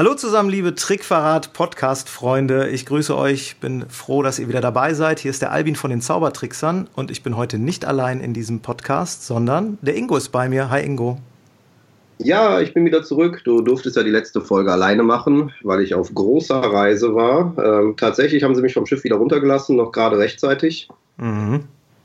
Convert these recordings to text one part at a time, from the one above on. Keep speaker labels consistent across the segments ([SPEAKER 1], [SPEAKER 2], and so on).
[SPEAKER 1] Hallo zusammen, liebe Trickverrat-Podcast-Freunde. Ich grüße euch, bin froh, dass ihr wieder dabei seid. Hier ist der Albin von den Zaubertricksern und ich bin heute nicht allein in diesem Podcast, sondern der Ingo ist bei mir. Hi Ingo.
[SPEAKER 2] Ja, ich bin wieder zurück. Du durftest ja die letzte Folge alleine machen, weil ich auf großer Reise war. Ähm, tatsächlich haben sie mich vom Schiff wieder runtergelassen, noch gerade rechtzeitig. Mhm.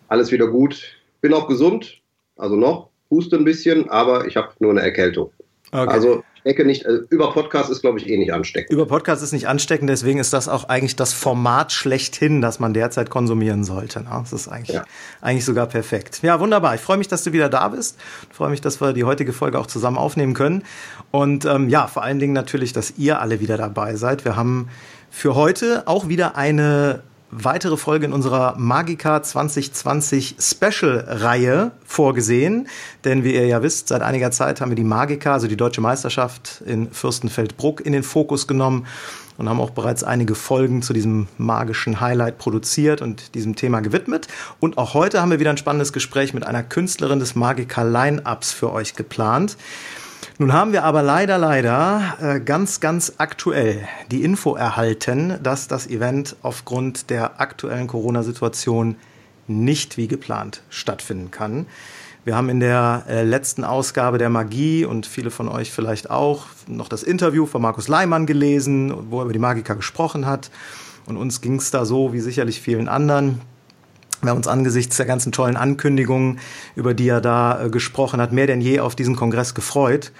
[SPEAKER 2] Alles wieder gut. Bin auch gesund, also noch, huste ein bisschen, aber ich habe nur eine Erkältung. Okay. Also denke nicht, also über Podcast ist, glaube ich, eh nicht ansteckend.
[SPEAKER 1] Über Podcast ist nicht ansteckend, deswegen ist das auch eigentlich das Format schlechthin, das man derzeit konsumieren sollte. Ne? Das ist eigentlich, ja. eigentlich sogar perfekt. Ja, wunderbar. Ich freue mich, dass du wieder da bist. Ich freue mich, dass wir die heutige Folge auch zusammen aufnehmen können. Und ähm, ja, vor allen Dingen natürlich, dass ihr alle wieder dabei seid. Wir haben für heute auch wieder eine weitere Folge in unserer Magica 2020 Special-Reihe vorgesehen. Denn wie ihr ja wisst, seit einiger Zeit haben wir die Magica, also die deutsche Meisterschaft in Fürstenfeldbruck, in den Fokus genommen und haben auch bereits einige Folgen zu diesem magischen Highlight produziert und diesem Thema gewidmet. Und auch heute haben wir wieder ein spannendes Gespräch mit einer Künstlerin des Magica Line-Ups für euch geplant. Nun haben wir aber leider, leider äh, ganz, ganz aktuell die Info erhalten, dass das Event aufgrund der aktuellen Corona-Situation nicht wie geplant stattfinden kann. Wir haben in der äh, letzten Ausgabe der Magie und viele von euch vielleicht auch noch das Interview von Markus Leimann gelesen, wo er über die Magiker gesprochen hat. Und uns ging es da so wie sicherlich vielen anderen. Wir haben uns angesichts der ganzen tollen Ankündigungen, über die er da äh, gesprochen hat, mehr denn je auf diesen Kongress gefreut.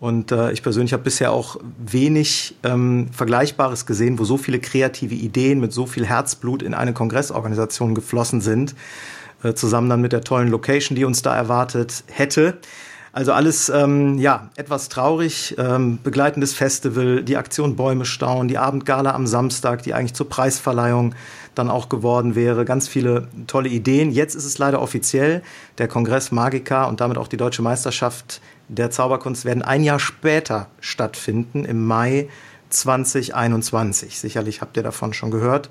[SPEAKER 1] Und äh, ich persönlich habe bisher auch wenig ähm, Vergleichbares gesehen, wo so viele kreative Ideen mit so viel Herzblut in eine Kongressorganisation geflossen sind, äh, zusammen dann mit der tollen Location, die uns da erwartet hätte. Also alles, ähm, ja, etwas traurig. Ähm, begleitendes Festival, die Aktion Bäume stauen, die Abendgala am Samstag, die eigentlich zur Preisverleihung dann auch geworden wäre. Ganz viele tolle Ideen. Jetzt ist es leider offiziell. Der Kongress Magica und damit auch die Deutsche Meisterschaft der Zauberkunst werden ein Jahr später stattfinden, im Mai 2021. Sicherlich habt ihr davon schon gehört.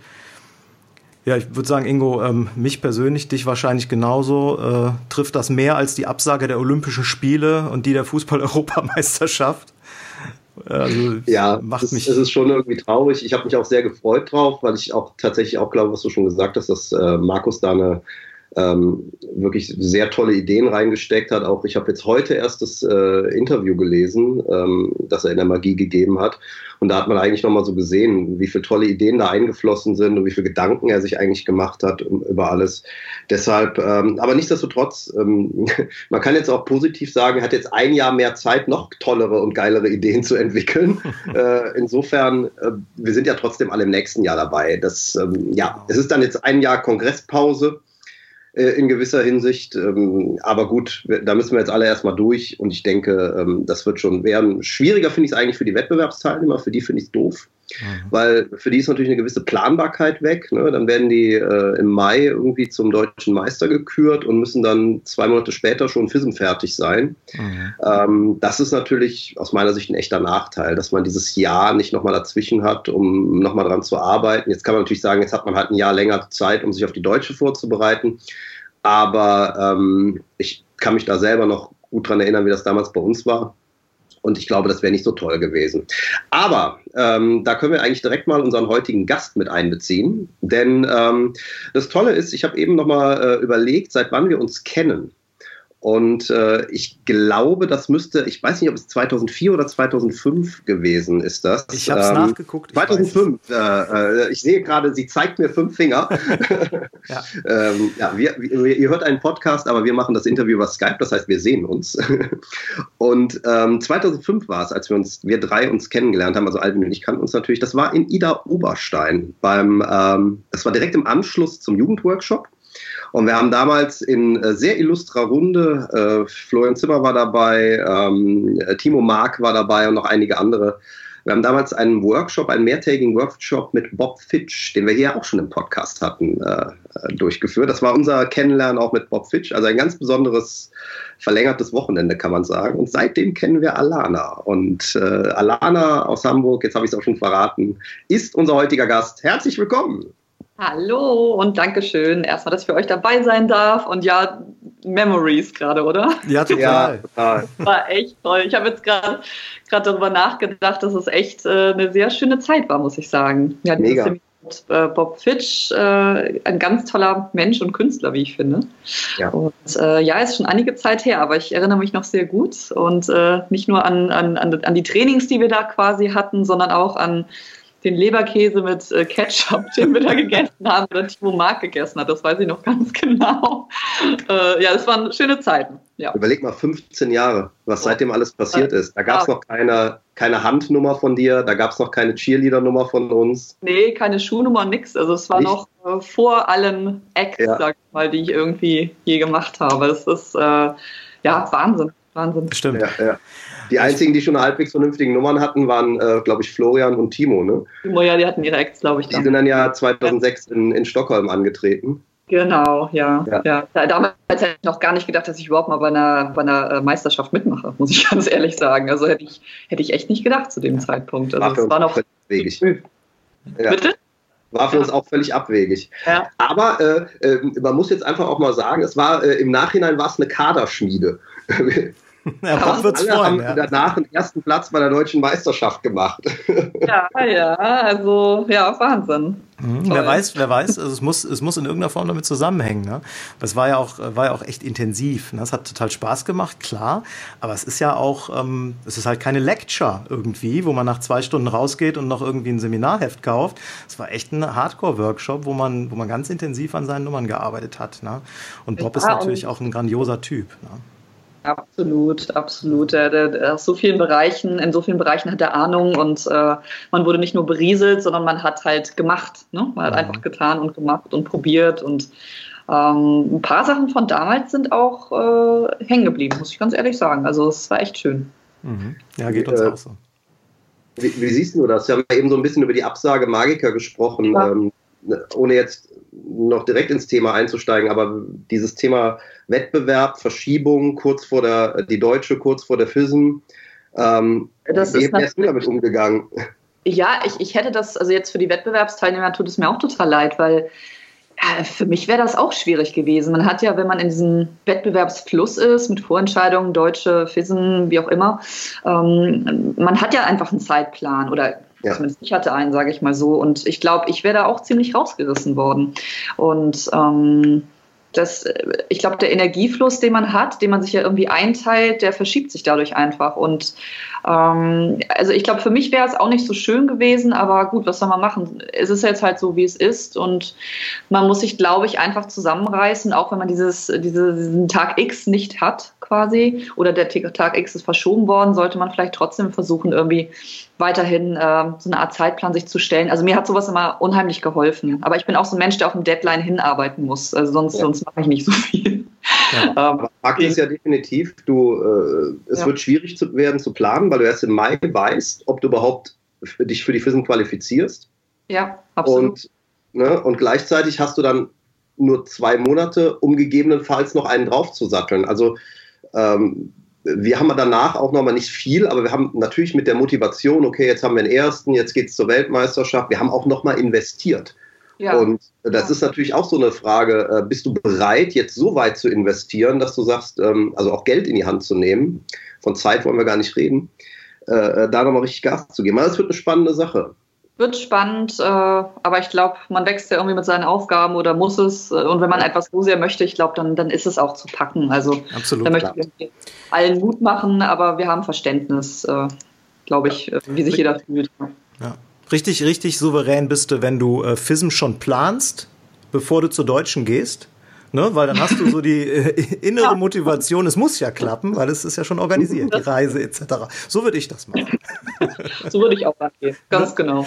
[SPEAKER 1] Ja, ich würde sagen, Ingo, ähm, mich persönlich, dich wahrscheinlich genauso, äh, trifft das mehr als die Absage der Olympischen Spiele und die der Fußball-Europameisterschaft.
[SPEAKER 2] Also, ja, macht es, mich es ist schon irgendwie traurig. Ich habe mich auch sehr gefreut drauf, weil ich auch tatsächlich auch glaube, was du schon gesagt hast, dass äh, Markus da eine ähm, wirklich sehr tolle Ideen reingesteckt hat. Auch ich habe jetzt heute erst das äh, Interview gelesen, ähm, das er in der Magie gegeben hat. Und da hat man eigentlich nochmal so gesehen, wie viele tolle Ideen da eingeflossen sind und wie viele Gedanken er sich eigentlich gemacht hat über alles. Deshalb, ähm, aber nichtsdestotrotz, ähm, man kann jetzt auch positiv sagen, er hat jetzt ein Jahr mehr Zeit, noch tollere und geilere Ideen zu entwickeln. äh, insofern, äh, wir sind ja trotzdem alle im nächsten Jahr dabei. Das, ähm, ja, es ist dann jetzt ein Jahr Kongresspause in gewisser Hinsicht. Ähm, aber gut, da müssen wir jetzt alle erstmal durch und ich denke, ähm, das wird schon werden. Schwieriger finde ich es eigentlich für die Wettbewerbsteilnehmer, für die finde ich es doof. Mhm. Weil für die ist natürlich eine gewisse Planbarkeit weg. Ne? Dann werden die äh, im Mai irgendwie zum deutschen Meister gekürt und müssen dann zwei Monate später schon FISM fertig sein. Mhm. Ähm, das ist natürlich aus meiner Sicht ein echter Nachteil, dass man dieses Jahr nicht nochmal dazwischen hat, um nochmal dran zu arbeiten. Jetzt kann man natürlich sagen, jetzt hat man halt ein Jahr länger Zeit, um sich auf die deutsche vorzubereiten. Aber ähm, ich kann mich da selber noch gut dran erinnern, wie das damals bei uns war. Und ich glaube, das wäre nicht so toll gewesen. Aber ähm, da können wir eigentlich direkt mal unseren heutigen Gast mit einbeziehen. Denn ähm, das Tolle ist, ich habe eben noch mal äh, überlegt, seit wann wir uns kennen. Und äh, ich glaube, das müsste, ich weiß nicht, ob es 2004 oder 2005 gewesen ist das.
[SPEAKER 1] Ich habe es ähm, nachgeguckt.
[SPEAKER 2] 2005. Ich, äh, äh, ich sehe gerade, sie zeigt mir fünf Finger. ja, ähm, ja wir, wir, ihr hört einen Podcast, aber wir machen das Interview über Skype, das heißt, wir sehen uns. und ähm, 2005 war es, als wir uns, wir drei uns kennengelernt haben, also Albin und ich kannten uns natürlich. Das war in Ida Oberstein beim, ähm, das war direkt im Anschluss zum Jugendworkshop. Und wir haben damals in äh, sehr illustrer Runde, äh, Florian Zimmer war dabei, ähm, Timo Mark war dabei und noch einige andere. Wir haben damals einen Workshop, einen mehrtägigen Workshop mit Bob Fitch, den wir hier auch schon im Podcast hatten, äh, durchgeführt. Das war unser Kennenlernen auch mit Bob Fitch, also ein ganz besonderes verlängertes Wochenende, kann man sagen. Und seitdem kennen wir Alana. Und äh, Alana aus Hamburg, jetzt habe ich es auch schon verraten, ist unser heutiger Gast. Herzlich willkommen.
[SPEAKER 3] Hallo und Dankeschön erstmal, dass ich für euch dabei sein darf. Und ja, Memories gerade, oder?
[SPEAKER 1] Ja, total. Ja,
[SPEAKER 3] War echt toll. Ich habe jetzt gerade darüber nachgedacht, dass es echt äh, eine sehr schöne Zeit war, muss ich sagen. Ja, Mega. Mit, äh, Bob Fitch, äh, ein ganz toller Mensch und Künstler, wie ich finde. Ja. Und äh, ja, ist schon einige Zeit her, aber ich erinnere mich noch sehr gut und äh, nicht nur an, an, an die Trainings, die wir da quasi hatten, sondern auch an den Leberkäse mit äh, Ketchup, den wir da gegessen haben, oder Timo Mark gegessen hat. Das weiß ich noch ganz genau. Äh, ja, das waren schöne Zeiten. Ja.
[SPEAKER 2] Überleg mal 15 Jahre, was seitdem alles passiert ist. Da gab es noch keine, keine Handnummer von dir, da gab es noch keine Cheerleader-Nummer von uns.
[SPEAKER 3] Nee, keine Schuhnummer, nix. Also es war Nicht? noch äh, vor allen Acts, ja. sag ich mal, die ich irgendwie je gemacht habe. Das ist äh, ja Wahnsinn. Wahnsinn.
[SPEAKER 1] Stimmt.
[SPEAKER 2] Ja, ja. Die einzigen, die schon halbwegs vernünftigen Nummern hatten, waren, äh, glaube ich, Florian und Timo. Ne?
[SPEAKER 3] Timo, ja, die hatten ihre Acts, glaube ich.
[SPEAKER 2] Dann. Die sind dann ja 2006 in, in Stockholm angetreten.
[SPEAKER 3] Genau, ja. ja. ja. Damals hätte ich noch gar nicht gedacht, dass ich überhaupt mal bei einer, bei einer äh, Meisterschaft mitmache, muss ich ganz ehrlich sagen. Also hätte ich, hätte ich echt nicht gedacht zu dem ja. Zeitpunkt. Also es war noch
[SPEAKER 2] abwegig. Ja. Bitte? War für uns auch völlig abwegig. Aber äh, äh, man muss jetzt einfach auch mal sagen, es war äh, im Nachhinein war es eine Kaderschmiede.
[SPEAKER 1] Ja, Bob wird's
[SPEAKER 2] alle freuen, haben ja. danach den ersten Platz bei der deutschen Meisterschaft gemacht.
[SPEAKER 3] Ja, ja, also ja, Wahnsinn.
[SPEAKER 1] Mhm, wer weiß, wer weiß, also es muss, es muss in irgendeiner Form damit zusammenhängen. Ne? Das war ja auch, war ja auch echt intensiv. Ne? Es hat total Spaß gemacht, klar. Aber es ist ja auch, ähm, es ist halt keine Lecture irgendwie, wo man nach zwei Stunden rausgeht und noch irgendwie ein Seminarheft kauft. Es war echt ein Hardcore-Workshop, wo man, wo man ganz intensiv an seinen Nummern gearbeitet hat. Ne? Und Bob ja, ist natürlich auch ein grandioser Typ. Ne?
[SPEAKER 3] Absolut, absolut. Er, er, aus so vielen Bereichen, in so vielen Bereichen hat er Ahnung und äh, man wurde nicht nur berieselt, sondern man hat halt gemacht. Ne? Man hat mhm. einfach getan und gemacht und probiert und ähm, ein paar Sachen von damals sind auch äh, hängen geblieben, muss ich ganz ehrlich sagen. Also es war echt schön.
[SPEAKER 1] Mhm. Ja, geht uns äh, auch so.
[SPEAKER 2] Wie, wie, siehst du das? Wir haben ja eben so ein bisschen über die Absage Magiker gesprochen, ja. ähm, ohne jetzt noch direkt ins Thema einzusteigen, aber dieses Thema Wettbewerb, Verschiebung, kurz vor der, die Deutsche, kurz vor der FISM, ähm, das wie bist du damit umgegangen?
[SPEAKER 3] Ja, ich, ich hätte das, also jetzt für die Wettbewerbsteilnehmer tut es mir auch total leid, weil ja, für mich wäre das auch schwierig gewesen. Man hat ja, wenn man in diesem Wettbewerbsfluss ist, mit Vorentscheidungen, Deutsche, FISM, wie auch immer, ähm, man hat ja einfach einen Zeitplan oder ja. Zumindest ich hatte einen, sage ich mal so. Und ich glaube, ich wäre da auch ziemlich rausgerissen worden. Und ähm, das, ich glaube, der Energiefluss, den man hat, den man sich ja irgendwie einteilt, der verschiebt sich dadurch einfach. Und ähm, also ich glaube, für mich wäre es auch nicht so schön gewesen, aber gut, was soll man machen? Es ist jetzt halt so, wie es ist. Und man muss sich, glaube ich, einfach zusammenreißen, auch wenn man dieses, diese, diesen Tag X nicht hat, quasi, oder der Tag X ist verschoben worden, sollte man vielleicht trotzdem versuchen, irgendwie weiterhin äh, so eine Art Zeitplan sich zu stellen. Also mir hat sowas immer unheimlich geholfen. Aber ich bin auch so ein Mensch, der auf ein Deadline hinarbeiten muss. Also sonst, ja. sonst mache ich nicht so viel.
[SPEAKER 2] Ja. Fakt ist ja definitiv, du, äh, es ja. wird schwierig zu werden zu planen, weil du erst im Mai weißt, ob du überhaupt für dich für die FISM qualifizierst.
[SPEAKER 3] Ja, absolut.
[SPEAKER 2] Und, ne, und gleichzeitig hast du dann nur zwei Monate, um gegebenenfalls noch einen draufzusatteln. Also ähm, wir haben danach auch nochmal nicht viel, aber wir haben natürlich mit der Motivation, okay, jetzt haben wir den ersten, jetzt geht es zur Weltmeisterschaft, wir haben auch nochmal investiert. Ja. Und das ist natürlich auch so eine Frage, äh, bist du bereit, jetzt so weit zu investieren, dass du sagst, ähm, also auch Geld in die Hand zu nehmen, von Zeit wollen wir gar nicht reden, äh, äh, da nochmal richtig Gas zu geben. Also das wird eine spannende Sache.
[SPEAKER 3] Wird spannend, aber ich glaube, man wächst ja irgendwie mit seinen Aufgaben oder muss es. Und wenn man etwas so sehr möchte, ich glaube, dann, dann ist es auch zu packen. Also
[SPEAKER 1] Absolut,
[SPEAKER 3] da möchte ich allen Mut machen, aber wir haben Verständnis, glaube ich, wie sich jeder fühlt.
[SPEAKER 1] Ja. Richtig, richtig souverän bist du, wenn du äh, FISM schon planst, bevor du zur Deutschen gehst. Ne? Weil dann hast du so die äh, innere Motivation, es muss ja klappen, weil es ist ja schon organisiert, die Reise etc. So würde ich das machen.
[SPEAKER 3] so würde ich auch angehen, ganz genau.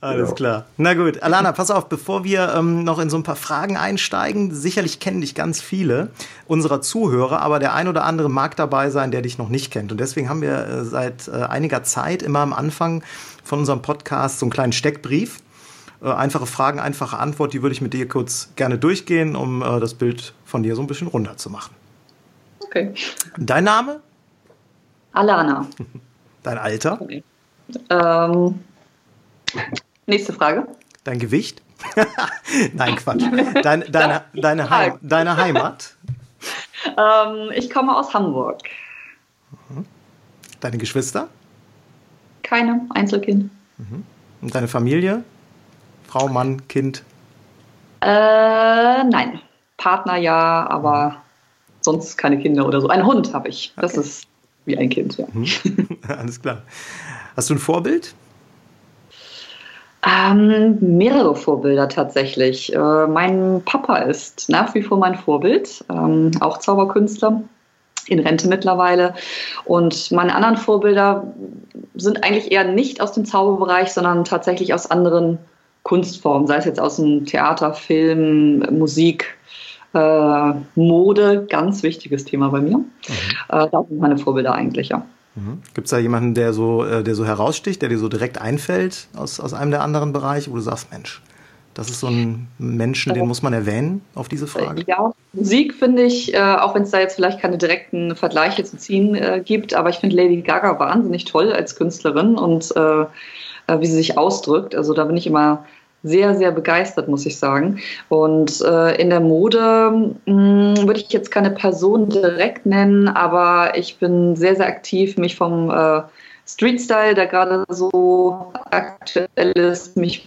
[SPEAKER 1] Alles klar. Na gut, Alana, pass auf, bevor wir ähm, noch in so ein paar Fragen einsteigen, sicherlich kennen dich ganz viele unserer Zuhörer, aber der ein oder andere mag dabei sein, der dich noch nicht kennt. Und deswegen haben wir äh, seit äh, einiger Zeit immer am Anfang von unserem Podcast so einen kleinen Steckbrief äh, einfache Fragen, einfache Antwort, die würde ich mit dir kurz gerne durchgehen, um äh, das Bild von dir so ein bisschen runter zu machen.
[SPEAKER 3] Okay.
[SPEAKER 1] Dein Name?
[SPEAKER 3] Alana.
[SPEAKER 1] Dein Alter?
[SPEAKER 3] Okay. Ähm, nächste Frage.
[SPEAKER 1] Dein Gewicht? Nein, Quatsch. Dein, deine, deine, Heim, deine Heimat?
[SPEAKER 3] Ähm, ich komme aus Hamburg.
[SPEAKER 1] Mhm. Deine Geschwister?
[SPEAKER 3] Keine, Einzelkind.
[SPEAKER 1] Mhm. Und deine Familie? Frau, Mann, Kind?
[SPEAKER 3] Äh, nein. Partner ja, aber sonst keine Kinder oder so. Ein Hund habe ich. Das okay. ist wie ein Kind, ja. Mhm.
[SPEAKER 1] Alles klar. Hast du ein Vorbild?
[SPEAKER 3] Ähm, mehrere Vorbilder tatsächlich. Äh, mein Papa ist nach wie vor mein Vorbild, ähm, auch Zauberkünstler, in Rente mittlerweile. Und meine anderen Vorbilder sind eigentlich eher nicht aus dem Zauberbereich, sondern tatsächlich aus anderen Kunstformen, sei es jetzt aus dem Theater, Film, Musik, äh, Mode, ganz wichtiges Thema bei mir. Mhm. Äh, das sind meine Vorbilder eigentlich, ja.
[SPEAKER 1] Mhm. Gibt es da jemanden, der so, äh, der so heraussticht, der dir so direkt einfällt aus, aus einem der anderen Bereiche, wo du sagst, Mensch, das ist so ein Menschen, den muss man erwähnen auf diese Frage?
[SPEAKER 3] Ja, Musik finde ich, äh, auch wenn es da jetzt vielleicht keine direkten Vergleiche zu ziehen äh, gibt, aber ich finde Lady Gaga wahnsinnig toll als Künstlerin und äh, äh wie sie sich ausdrückt. Also da bin ich immer sehr, sehr begeistert, muss ich sagen. Und äh, in der Mode hm, würde ich jetzt keine Person direkt nennen, aber ich bin sehr, sehr aktiv, mich vom äh, Street Style, der gerade so aktuell ist, mich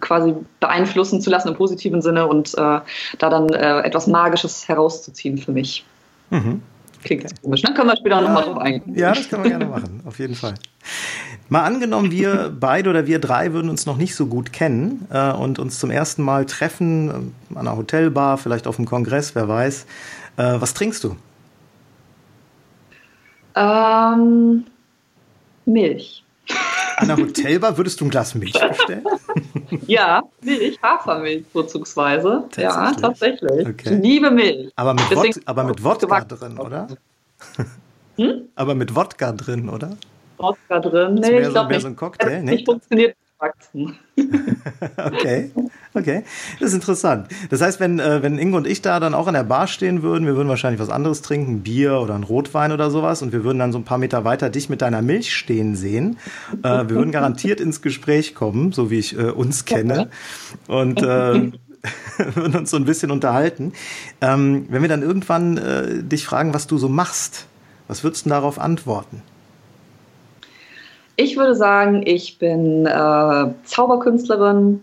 [SPEAKER 3] quasi beeinflussen zu lassen im positiven Sinne und äh, da dann äh, etwas Magisches herauszuziehen für mich. Mhm. Klingt ganz komisch. Dann können wir später ja, nochmal drauf eingehen.
[SPEAKER 1] Ja, das können wir gerne machen, auf jeden Fall. Mal angenommen, wir beide oder wir drei würden uns noch nicht so gut kennen äh, und uns zum ersten Mal treffen, äh, an einer Hotelbar, vielleicht auf einem Kongress, wer weiß. Äh, was trinkst du?
[SPEAKER 3] Ähm, Milch.
[SPEAKER 1] An einer Hotelbar würdest du ein Glas Milch bestellen?
[SPEAKER 3] Ja, Milch, Hafermilch vorzugsweise. Ja, tatsächlich. Okay. Ich liebe Milch.
[SPEAKER 1] Aber mit, Wod aber mit Wodka drin, oder? Hm? Aber mit Wodka drin, oder?
[SPEAKER 3] Wodka drin. Nee,
[SPEAKER 1] ich glaube so, nicht. so ein Cocktail,
[SPEAKER 3] nicht? funktioniert wachsen.
[SPEAKER 1] okay, okay. Das ist interessant. Das heißt, wenn, äh, wenn Ingo und ich da dann auch an der Bar stehen würden, wir würden wahrscheinlich was anderes trinken, Bier oder ein Rotwein oder sowas, und wir würden dann so ein paar Meter weiter dich mit deiner Milch stehen sehen. Äh, wir würden garantiert ins Gespräch kommen, so wie ich äh, uns kenne. Und äh, würden uns so ein bisschen unterhalten. Ähm, wenn wir dann irgendwann äh, dich fragen, was du so machst, was würdest du darauf antworten?
[SPEAKER 3] Ich würde sagen, ich bin äh, Zauberkünstlerin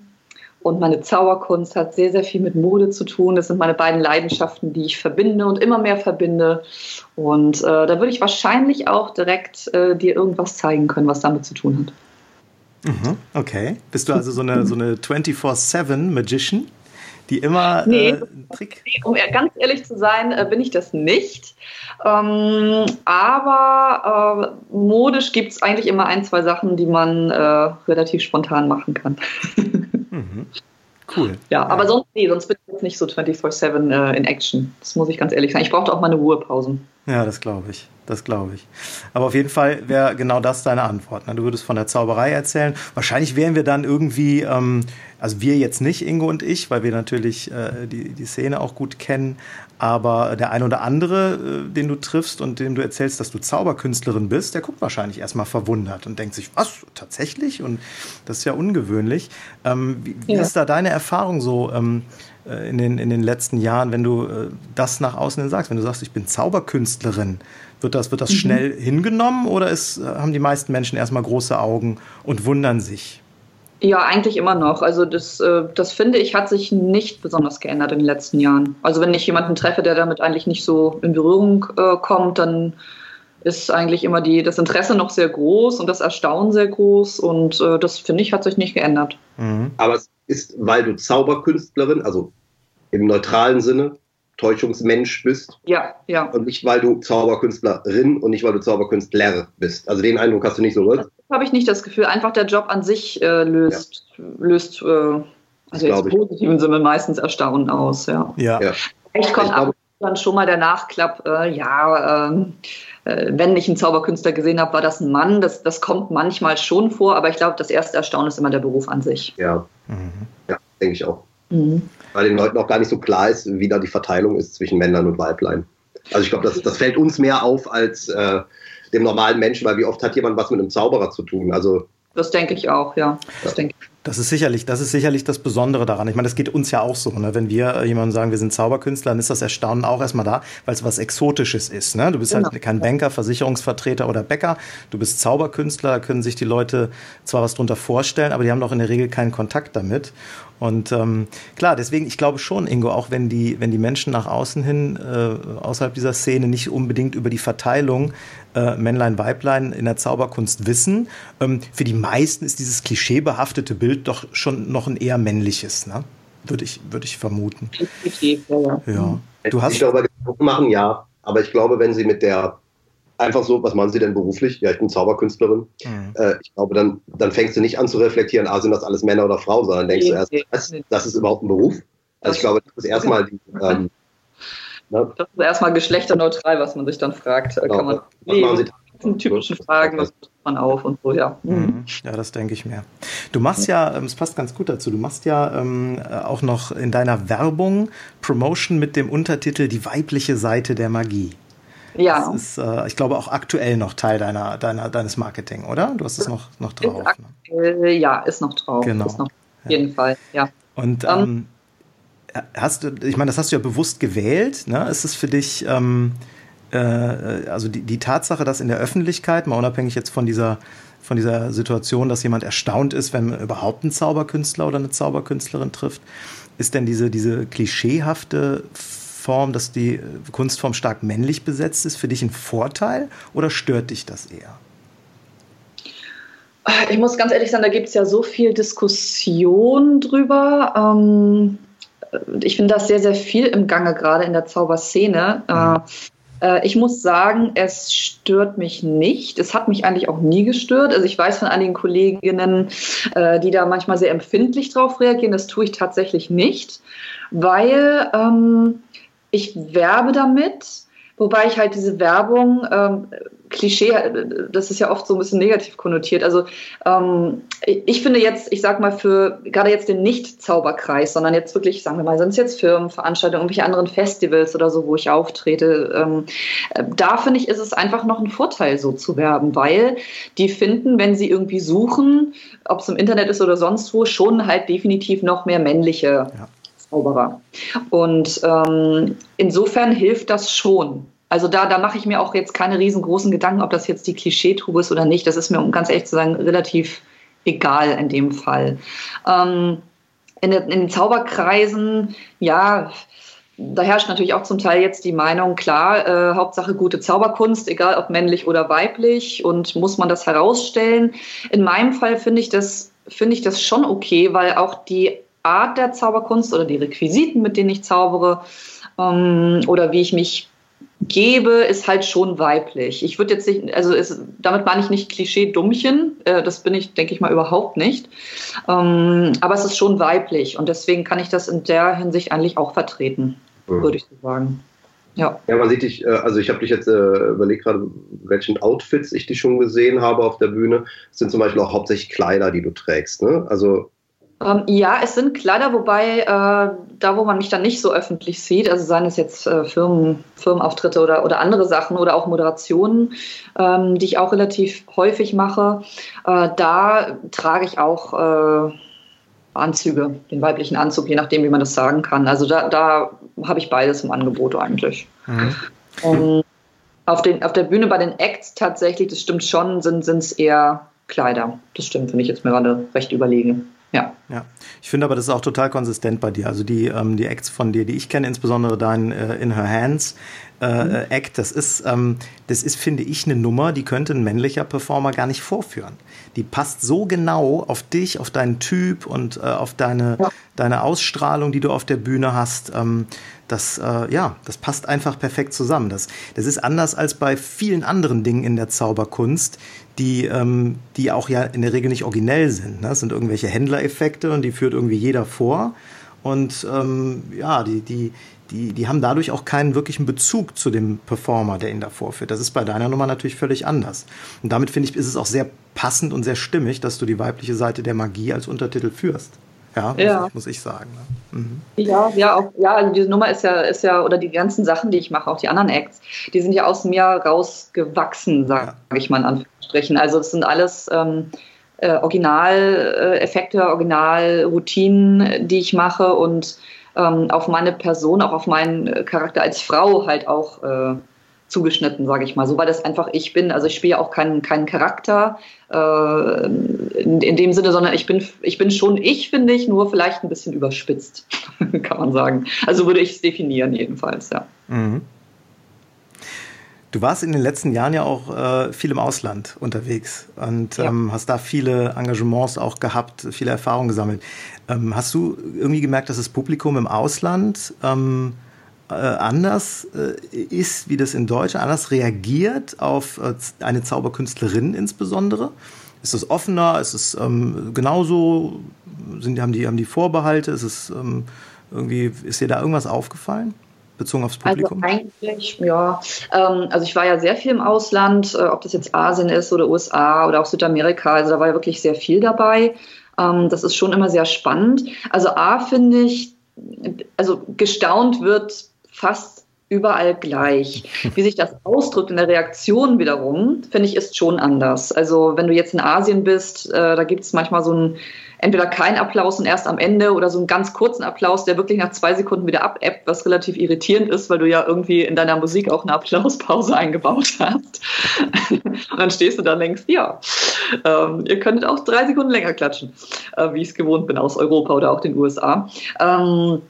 [SPEAKER 3] und meine Zauberkunst hat sehr, sehr viel mit Mode zu tun. Das sind meine beiden Leidenschaften, die ich verbinde und immer mehr verbinde. Und äh, da würde ich wahrscheinlich auch direkt äh, dir irgendwas zeigen können, was damit zu tun
[SPEAKER 1] hat. Mhm, okay. Bist du also so eine, so eine 24-7 Magician? Die immer nee, äh, Trick.
[SPEAKER 3] Nee, um ganz ehrlich zu sein, äh, bin ich das nicht. Ähm, aber äh, modisch gibt es eigentlich immer ein, zwei Sachen, die man äh, relativ spontan machen kann.
[SPEAKER 1] mhm. Cool.
[SPEAKER 3] Ja, ja, aber sonst, nee, sonst bin ich jetzt nicht so 24-7 äh, in Action. Das muss ich ganz ehrlich sagen. Ich brauchte auch mal eine Ruhepause.
[SPEAKER 1] Ja, das glaube ich. Das glaube ich. Aber auf jeden Fall wäre genau das deine Antwort. Ne? Du würdest von der Zauberei erzählen. Wahrscheinlich wären wir dann irgendwie, ähm, also wir jetzt nicht, Ingo und ich, weil wir natürlich äh, die, die Szene auch gut kennen, aber der ein oder andere, äh, den du triffst und dem du erzählst, dass du Zauberkünstlerin bist, der guckt wahrscheinlich erstmal verwundert und denkt sich, was, tatsächlich? Und das ist ja ungewöhnlich. Ähm, wie, wie ist da deine Erfahrung so? Ähm, äh, in den, in den letzten Jahren, wenn du äh, das nach außen hin sagst, wenn du sagst, ich bin Zauberkünstlerin, wird das, wird das mhm. schnell hingenommen oder ist, haben die meisten Menschen erstmal große Augen und wundern sich?
[SPEAKER 3] Ja, eigentlich immer noch. Also das, äh, das finde ich, hat sich nicht besonders geändert in den letzten Jahren. Also wenn ich jemanden treffe, der damit eigentlich nicht so in Berührung äh, kommt, dann ist eigentlich immer die, das Interesse noch sehr groß und das Erstaunen sehr groß und äh, das finde ich, hat sich nicht geändert.
[SPEAKER 2] Mhm. Aber es ist, weil du Zauberkünstlerin, also im neutralen Sinne, Täuschungsmensch bist.
[SPEAKER 3] Ja, ja.
[SPEAKER 2] Und nicht, weil du Zauberkünstlerin und nicht, weil du Zauberkünstler bist. Also den Eindruck hast du nicht so, oder?
[SPEAKER 3] habe ich nicht das Gefühl. Einfach der Job an sich äh, löst, ja. löst äh, also jetzt positiven Sinne meistens Erstaunen aus. Ja.
[SPEAKER 1] ja. ja.
[SPEAKER 3] Vielleicht kommt ab dann schon mal der Nachklapp, äh, ja, ähm, äh, wenn ich einen Zauberkünstler gesehen habe, war das ein Mann. Das, das kommt manchmal schon vor, aber ich glaube, das erste Erstaunen ist immer der Beruf an sich.
[SPEAKER 2] Ja, mhm. ja denke ich auch. Mhm. Weil den Leuten auch gar nicht so klar ist, wie da die Verteilung ist zwischen Männern und Weiblein. Also ich glaube, das, das fällt uns mehr auf als äh, dem normalen Menschen, weil wie oft hat jemand was mit einem Zauberer zu tun? Also
[SPEAKER 3] das denke ich auch, ja. Das denke ich.
[SPEAKER 1] Das ist sicherlich, das ist sicherlich das Besondere daran. Ich meine, das geht uns ja auch so. Ne? Wenn wir jemandem sagen, wir sind Zauberkünstler, dann ist das Erstaunen auch erstmal da, weil es was Exotisches ist. Ne? Du bist halt genau. halt kein Banker, Versicherungsvertreter oder Bäcker. Du bist Zauberkünstler, da können sich die Leute zwar was drunter vorstellen, aber die haben doch in der Regel keinen Kontakt damit. Und ähm, klar, deswegen, ich glaube schon, Ingo, auch wenn die, wenn die Menschen nach außen hin, äh, außerhalb dieser Szene, nicht unbedingt über die Verteilung äh, Männlein, Weiblein in der Zauberkunst wissen, ähm, für die meisten ist dieses klischeebehaftete Bild doch schon noch ein eher männliches, ne? Würde ich, würde ich vermuten.
[SPEAKER 2] ja, ja. ja. Du hast ich glaube, machen ja, aber ich glaube, wenn sie mit der einfach so, was machen Sie denn beruflich? Ja, ich bin Zauberkünstlerin. Mhm. Äh, ich glaube, dann, dann fängst du nicht an zu reflektieren, ah, sind das alles Männer oder Frauen, sondern denkst du erst, das, das ist überhaupt ein Beruf. Also ich glaube, das ist erstmal die, ähm,
[SPEAKER 3] ne? Das ist erstmal geschlechterneutral, was man sich dann fragt. Genau. Kann man was machen Sie typischen Fragen, was man auf und so, ja. Mhm.
[SPEAKER 1] Ja, das denke ich mir. Du machst ja, ähm, es passt ganz gut dazu, du machst ja ähm, auch noch in deiner Werbung Promotion mit dem Untertitel Die weibliche Seite der Magie. Ja. Das ist, äh, ich glaube, auch aktuell noch Teil deiner, deiner, deines Marketing, oder? Du hast es noch, noch drauf.
[SPEAKER 3] Ist ne? Ja, ist noch drauf.
[SPEAKER 1] Genau.
[SPEAKER 3] Ist noch, auf jeden ja. Fall, ja.
[SPEAKER 1] Und um, ähm, hast du, ich meine, das hast du ja bewusst gewählt. Ne? Ist es für dich, ähm, äh, also die, die Tatsache, dass in der Öffentlichkeit, mal unabhängig jetzt von dieser von dieser Situation, dass jemand erstaunt ist, wenn man überhaupt einen Zauberkünstler oder eine Zauberkünstlerin trifft, ist denn diese, diese klischeehafte Form, dass die Kunstform stark männlich besetzt ist, für dich ein Vorteil oder stört dich das eher?
[SPEAKER 3] Ich muss ganz ehrlich sagen, da gibt es ja so viel Diskussion drüber. Ähm, ich finde das sehr, sehr viel im Gange, gerade in der Zauberszene. Mhm. Äh, ich muss sagen, es stört mich nicht. Es hat mich eigentlich auch nie gestört. Also ich weiß von einigen Kolleginnen, äh, die da manchmal sehr empfindlich drauf reagieren. Das tue ich tatsächlich nicht, weil ähm, ich werbe damit, wobei ich halt diese Werbung, ähm, Klischee, das ist ja oft so ein bisschen negativ konnotiert. Also ähm, ich finde jetzt, ich sag mal für gerade jetzt den Nicht-Zauberkreis, sondern jetzt wirklich, sagen wir mal, sind es jetzt Firmen, Veranstaltungen, irgendwelche anderen Festivals oder so, wo ich auftrete, ähm, äh, da finde ich, ist es einfach noch ein Vorteil, so zu werben, weil die finden, wenn sie irgendwie suchen, ob es im Internet ist oder sonst wo, schon halt definitiv noch mehr männliche ja. Zauberer. Und ähm, insofern hilft das schon. Also da, da mache ich mir auch jetzt keine riesengroßen Gedanken, ob das jetzt die Klischeetube ist oder nicht. Das ist mir, um ganz ehrlich zu sagen, relativ egal in dem Fall. Ähm, in, in, den Zauberkreisen, ja, da herrscht natürlich auch zum Teil jetzt die Meinung, klar, äh, Hauptsache gute Zauberkunst, egal ob männlich oder weiblich, und muss man das herausstellen. In meinem Fall finde ich das finde ich das schon okay, weil auch die Art der Zauberkunst oder die Requisiten, mit denen ich zaubere ähm, oder wie ich mich gebe, ist halt schon weiblich. Ich würde jetzt nicht, also ist, damit meine ich nicht Klischee-Dummchen, äh, das bin ich, denke ich mal, überhaupt nicht. Ähm, aber es ist schon weiblich und deswegen kann ich das in der Hinsicht eigentlich auch vertreten, mhm. würde ich so sagen.
[SPEAKER 2] Ja. ja, man sieht dich, äh, also ich habe dich jetzt äh, überlegt gerade, welchen Outfits ich dich schon gesehen habe auf der Bühne. Das sind zum Beispiel auch hauptsächlich Kleider, die du trägst. Ne? Also
[SPEAKER 3] ähm, ja, es sind Kleider, wobei äh, da, wo man mich dann nicht so öffentlich sieht, also seien es jetzt äh, Firmen, Firmenauftritte oder, oder andere Sachen oder auch Moderationen, ähm, die ich auch relativ häufig mache, äh, da trage ich auch äh, Anzüge, den weiblichen Anzug, je nachdem, wie man das sagen kann. Also da, da habe ich beides im Angebot eigentlich. Mhm. Um, ähm, auf, den, auf der Bühne bei den Acts tatsächlich, das stimmt schon, sind es eher Kleider. Das stimmt, wenn ich jetzt mir gerade recht überlege. Ja.
[SPEAKER 1] ja. Ich finde aber, das ist auch total konsistent bei dir. Also die, ähm, die Acts von dir, die ich kenne, insbesondere dein äh, In Her Hands äh, mhm. Act, das ist, ähm, das ist, finde ich, eine Nummer, die könnte ein männlicher Performer gar nicht vorführen. Die passt so genau auf dich, auf deinen Typ und äh, auf deine, ja. deine Ausstrahlung, die du auf der Bühne hast. Ähm, das, äh, ja, das passt einfach perfekt zusammen. Das, das ist anders als bei vielen anderen Dingen in der Zauberkunst, die, ähm, die auch ja in der Regel nicht originell sind. Ne? Das sind irgendwelche Händlereffekte und die führt irgendwie jeder vor. Und ähm, ja, die, die, die, die haben dadurch auch keinen wirklichen Bezug zu dem Performer, der ihn da vorführt. Das ist bei deiner Nummer natürlich völlig anders. Und damit finde ich, ist es auch sehr passend und sehr stimmig, dass du die weibliche Seite der Magie als Untertitel führst. Ja, muss, ja. Ich, muss ich sagen.
[SPEAKER 3] Ne? Mhm. Ja, ja, auch, ja, also diese Nummer ist ja, ist ja, oder die ganzen Sachen, die ich mache, auch die anderen Acts, die sind ja aus mir rausgewachsen, sage ja. ich mal in Anführungsstrichen. Also es sind alles ähm, äh, Originaleffekte, Originalroutinen, die ich mache und ähm, auf meine Person, auch auf meinen Charakter als Frau halt auch äh, zugeschnitten, sage ich mal. So, weil das einfach ich bin. Also ich spiele auch keinen, keinen Charakter äh, in, in, dem Sinne, sondern ich bin, ich bin schon ich, finde ich, nur vielleicht ein bisschen überspitzt, kann man sagen. Also würde ich es definieren jedenfalls, ja. Mhm.
[SPEAKER 1] Du warst in den letzten Jahren ja auch äh, viel im Ausland unterwegs und ja. ähm, hast da viele Engagements auch gehabt, viele Erfahrungen gesammelt. Ähm, hast du irgendwie gemerkt, dass das Publikum im Ausland ähm, äh, anders äh, ist, wie das in Deutschland, anders reagiert auf äh, eine Zauberkünstlerin insbesondere? Ist es offener? Ist es ähm, genauso? Sind, haben, die, haben die Vorbehalte? Ist es ähm, irgendwie, ist dir da irgendwas aufgefallen? Bezogen aufs Publikum?
[SPEAKER 3] Also eigentlich, ja. Ähm, also ich war ja sehr viel im Ausland, äh, ob das jetzt Asien ist oder USA oder auch Südamerika. Also da war ja wirklich sehr viel dabei. Ähm, das ist schon immer sehr spannend. Also A finde ich, also gestaunt wird fast überall gleich. Wie sich das ausdrückt in der Reaktion wiederum, finde ich, ist schon anders. Also wenn du jetzt in Asien bist, äh, da gibt es manchmal so ein entweder kein Applaus und erst am Ende oder so einen ganz kurzen Applaus, der wirklich nach zwei Sekunden wieder abebbt, was relativ irritierend ist, weil du ja irgendwie in deiner Musik auch eine Applauspause eingebaut hast. und dann stehst du da denkst, ja, ähm, ihr könntet auch drei Sekunden länger klatschen, äh, wie ich es gewohnt bin aus Europa oder auch den USA. Ähm,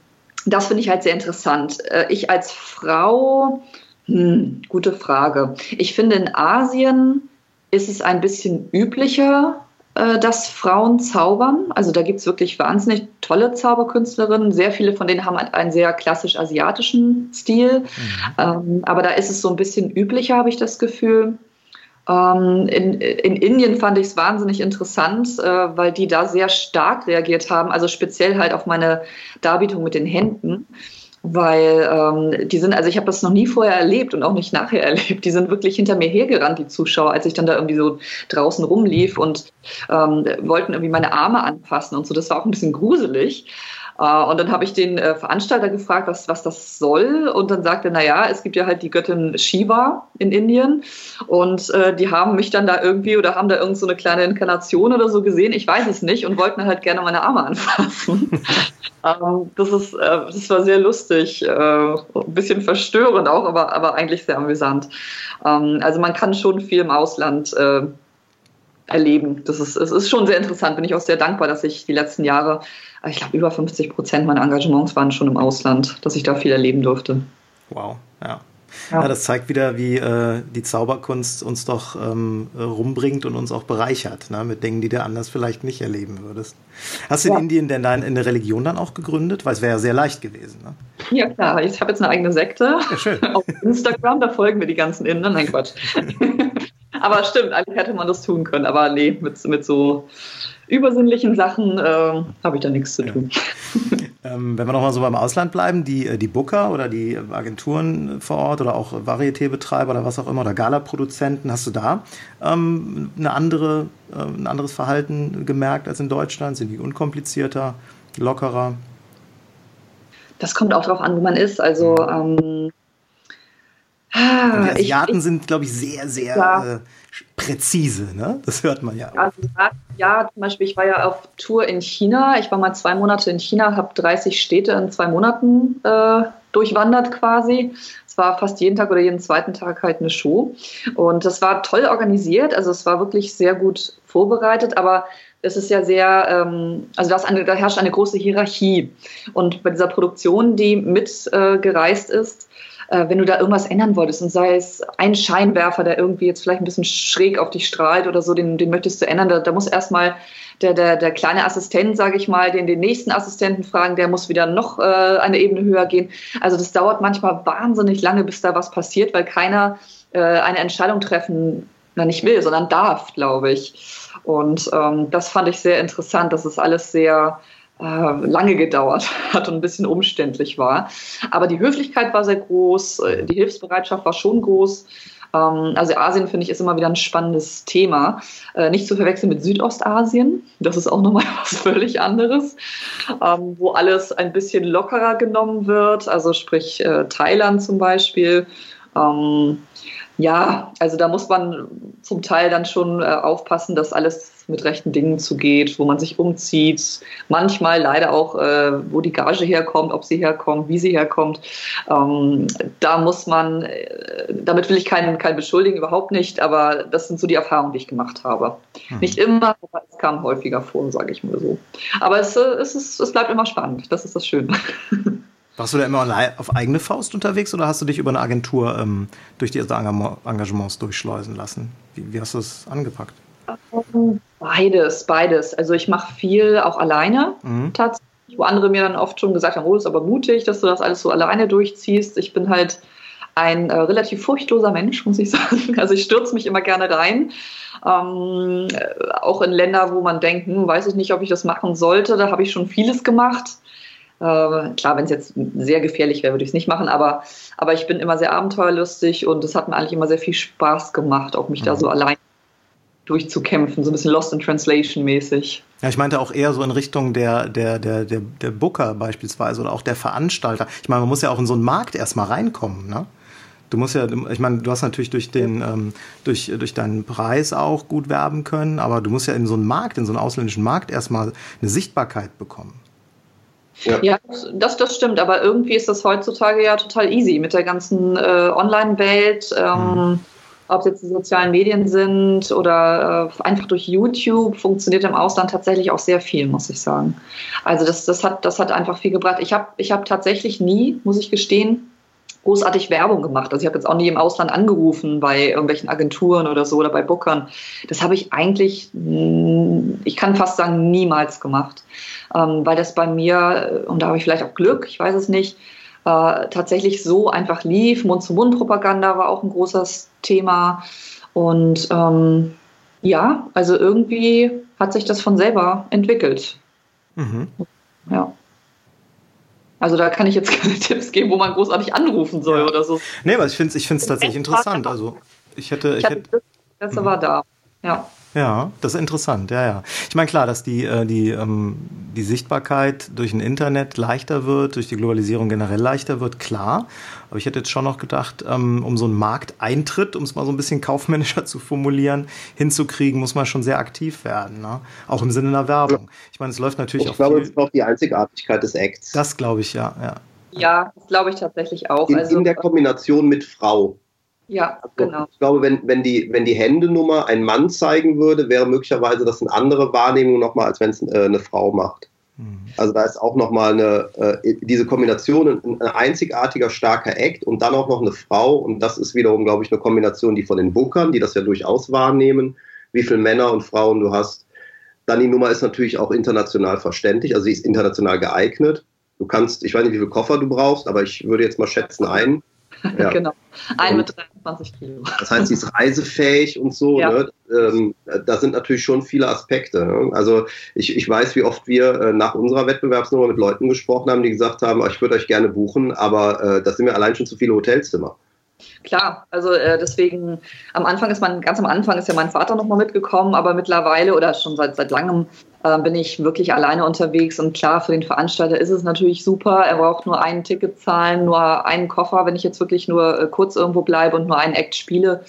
[SPEAKER 3] das finde ich halt sehr interessant. Äh, ich als Frau, hm, gute Frage. Ich finde, in Asien ist es ein bisschen üblicher, äh, dass Frauen zaubern. Also da gibt es wirklich wahnsinnig tolle Zauberkünstlerinnen. Sehr viele von denen haben halt einen sehr klassisch asiatischen Stil. Mhm. Ähm, aber da ist es so ein bisschen üblicher, habe ich das Gefühl. Ähm, in, in, Indien fand ich es wahnsinnig interessant, äh, weil die da sehr stark reagiert haben, also speziell halt auf meine Darbietung mit den Händen. Weil ähm, die sind, also ich habe das noch nie vorher erlebt und auch nicht nachher erlebt. Die sind wirklich hinter mir hergerannt, die Zuschauer, als ich dann da irgendwie so draußen rumlief und ähm, wollten irgendwie meine Arme anpassen und so. Das war auch ein bisschen gruselig. Äh, und dann habe ich den äh, Veranstalter gefragt, was, was das soll. Und dann sagte er, naja, es gibt ja halt die Göttin Shiva in Indien. Und äh, die haben mich dann da irgendwie oder haben da irgend so eine kleine Inkarnation oder so gesehen. Ich weiß es nicht und wollten halt gerne meine Arme anfassen. ähm, das, ist, das war sehr lustig. Ein bisschen verstörend auch, aber, aber eigentlich sehr amüsant. Ähm, also man kann schon viel im Ausland erleben. Das ist, es ist schon sehr interessant. Bin ich auch sehr dankbar, dass ich die letzten Jahre ich glaube, über 50 Prozent meiner Engagements waren schon im Ausland, dass ich da viel erleben durfte.
[SPEAKER 1] Wow, ja. Ja. ja das zeigt wieder, wie äh, die Zauberkunst uns doch ähm, rumbringt und uns auch bereichert, ne? mit Dingen, die du anders vielleicht nicht erleben würdest. Hast du ja. in Indien denn dein, eine Religion dann auch gegründet? Weil es wäre ja sehr leicht gewesen. Ne?
[SPEAKER 3] Ja, klar. Ich habe jetzt eine eigene Sekte ja, auf Instagram, da folgen wir die ganzen Inder. Nein, Quatsch. aber stimmt, eigentlich hätte man das tun können. Aber nee, mit, mit so übersinnlichen Sachen äh, habe ich da nichts zu tun.
[SPEAKER 1] Ja. ähm, wenn wir nochmal so beim Ausland bleiben, die, äh, die Booker oder die Agenturen vor Ort oder auch Varieté-Betreiber oder was auch immer oder Gala-Produzenten, hast du da ähm, eine andere, äh, ein anderes Verhalten gemerkt als in Deutschland? Sind die unkomplizierter, lockerer?
[SPEAKER 3] Das kommt auch darauf an, wo man ist. Also ähm,
[SPEAKER 1] die Asiaten ich, ich, sind, glaube ich, sehr, sehr ja. äh, präzise, ne? Das hört man ja.
[SPEAKER 3] Also, ja, zum Beispiel, ich war ja auf Tour in China. Ich war mal zwei Monate in China, habe 30 Städte in zwei Monaten äh, durchwandert quasi. Es war fast jeden Tag oder jeden zweiten Tag halt eine Show. Und das war toll organisiert. Also es war wirklich sehr gut vorbereitet, aber es ist ja sehr, ähm, also eine, da herrscht eine große Hierarchie. Und bei dieser Produktion, die mitgereist äh, ist, äh, wenn du da irgendwas ändern wolltest und sei es ein Scheinwerfer, der irgendwie jetzt vielleicht ein bisschen schräg auf dich strahlt oder so, den, den möchtest du ändern, da, da muss erstmal der, der, der kleine Assistent, sage ich mal, den, den nächsten Assistenten fragen, der muss wieder noch äh, eine Ebene höher gehen. Also das dauert manchmal wahnsinnig lange, bis da was passiert, weil keiner äh, eine Entscheidung treffen, na nicht will, sondern darf, glaube ich. Und ähm, das fand ich sehr interessant. Das ist alles sehr lange gedauert hat und ein bisschen umständlich war. Aber die Höflichkeit war sehr groß, äh, die Hilfsbereitschaft war schon groß. Ähm, also Asien finde ich ist immer wieder ein spannendes Thema. Äh, nicht zu verwechseln mit Südostasien. Das ist auch nochmal was völlig anderes, ähm, wo alles ein bisschen lockerer genommen wird. Also sprich Thailand zum Beispiel. Ähm, ja, also da muss man zum Teil dann schon aufpassen, dass alles mit rechten Dingen zugeht, wo man sich umzieht. Manchmal leider auch, äh, wo die Gage herkommt, ob sie herkommt, wie sie herkommt. Ähm, da muss man, äh, damit will ich keinen, keinen beschuldigen, überhaupt nicht, aber das sind so die Erfahrungen, die ich gemacht habe. Mhm. Nicht immer, aber es kam häufiger vor, sage ich mal so. Aber es, äh, es, ist, es bleibt immer spannend, das ist das Schöne.
[SPEAKER 1] Warst du da immer auf eigene Faust unterwegs oder hast du dich über eine Agentur ähm, durch diese Engagements durchschleusen lassen? Wie, wie hast du es angepackt?
[SPEAKER 3] Beides, beides. Also ich mache viel auch alleine mhm. tatsächlich, wo andere mir dann oft schon gesagt haben, oh, ist aber mutig, dass du das alles so alleine durchziehst. Ich bin halt ein äh, relativ furchtloser Mensch, muss ich sagen. Also ich stürze mich immer gerne rein. Ähm, äh, auch in Länder, wo man denkt, hm, weiß ich nicht, ob ich das machen sollte. Da habe ich schon vieles gemacht. Äh, klar, wenn es jetzt sehr gefährlich wäre, würde ich es nicht machen, aber, aber ich bin immer sehr abenteuerlustig und es hat mir eigentlich immer sehr viel Spaß gemacht, auch mich mhm. da so allein durchzukämpfen, so ein bisschen Lost in Translation mäßig.
[SPEAKER 1] Ja, ich meinte auch eher so in Richtung der, der, der, der, der Booker beispielsweise oder auch der Veranstalter. Ich meine, man muss ja auch in so einen Markt erstmal reinkommen, ne? Du musst ja, ich meine, du hast natürlich durch den, ähm, durch, durch deinen Preis auch gut werben können, aber du musst ja in so einen Markt, in so einen ausländischen Markt erstmal eine Sichtbarkeit bekommen.
[SPEAKER 3] Ja, ja das, das stimmt, aber irgendwie ist das heutzutage ja total easy mit der ganzen äh, Online-Welt. Ähm, mhm. Ob es jetzt die sozialen Medien sind oder äh, einfach durch YouTube, funktioniert im Ausland tatsächlich auch sehr viel, muss ich sagen. Also das, das, hat, das hat einfach viel gebracht. Ich habe ich hab tatsächlich nie, muss ich gestehen, großartig Werbung gemacht. Also ich habe jetzt auch nie im Ausland angerufen bei irgendwelchen Agenturen oder so oder bei Bookern. Das habe ich eigentlich, ich kann fast sagen, niemals gemacht ähm, weil das bei mir, und da habe ich vielleicht auch Glück, ich weiß es nicht, äh, tatsächlich so einfach lief. Mund-zu-Mund-Propaganda war auch ein großes Thema. Und ähm, ja, also irgendwie hat sich das von selber entwickelt. Mhm. Ja. Also da kann ich jetzt keine Tipps geben, wo man großartig anrufen soll ja. oder so.
[SPEAKER 1] Nee, aber ich finde es ich tatsächlich interessant. Also ich hätte. Ich, ich hätte,
[SPEAKER 3] das war mhm. da. Ja.
[SPEAKER 1] Ja, das ist interessant, ja, ja. Ich meine, klar, dass die, äh, die, ähm, die Sichtbarkeit durch ein Internet leichter wird, durch die Globalisierung generell leichter wird, klar. Aber ich hätte jetzt schon noch gedacht, ähm, um so einen Markteintritt, um es mal so ein bisschen kaufmännischer zu formulieren, hinzukriegen, muss man schon sehr aktiv werden. Ne? Auch im Sinne einer Werbung. Ich meine, es läuft natürlich
[SPEAKER 2] ich auch. Ich glaube, es ist auch die Einzigartigkeit des Acts.
[SPEAKER 1] Das glaube ich, ja, ja.
[SPEAKER 3] Ja, das glaube ich tatsächlich auch.
[SPEAKER 2] In, also, in der Kombination mit Frau.
[SPEAKER 3] Ja, also, genau.
[SPEAKER 2] Ich glaube, wenn, wenn, die, wenn die Händenummer ein Mann zeigen würde, wäre möglicherweise das eine andere Wahrnehmung nochmal, als wenn es äh, eine Frau macht. Mhm. Also da ist auch nochmal eine, äh, diese Kombination, ein, ein, einzigartiger, starker Act und dann auch noch eine Frau. Und das ist wiederum, glaube ich, eine Kombination, die von den Bookern, die das ja durchaus wahrnehmen, wie viele Männer und Frauen du hast. Dann die Nummer ist natürlich auch international verständlich, also sie ist international geeignet. Du kannst, ich weiß nicht, wie viele Koffer du brauchst, aber ich würde jetzt mal schätzen, einen.
[SPEAKER 3] Ja. genau. Ein mit 23 Kilo.
[SPEAKER 2] Das heißt, sie ist reisefähig und so. Ja. Ne? Ähm, da sind natürlich schon viele Aspekte. Ne? Also ich, ich weiß, wie oft wir äh, nach unserer Wettbewerbsnummer mit Leuten gesprochen haben, die gesagt haben, ich würde euch gerne buchen, aber äh, das sind mir allein schon zu viele Hotelzimmer.
[SPEAKER 3] Klar, also äh, deswegen am Anfang ist man, ganz am Anfang ist ja mein Vater nochmal mitgekommen, aber mittlerweile oder schon seit, seit langem äh, bin ich wirklich alleine unterwegs und klar, für den Veranstalter ist es natürlich super. Er braucht nur ein Ticket zahlen, nur einen Koffer, wenn ich jetzt wirklich nur äh, kurz irgendwo bleibe und nur einen Act spiele.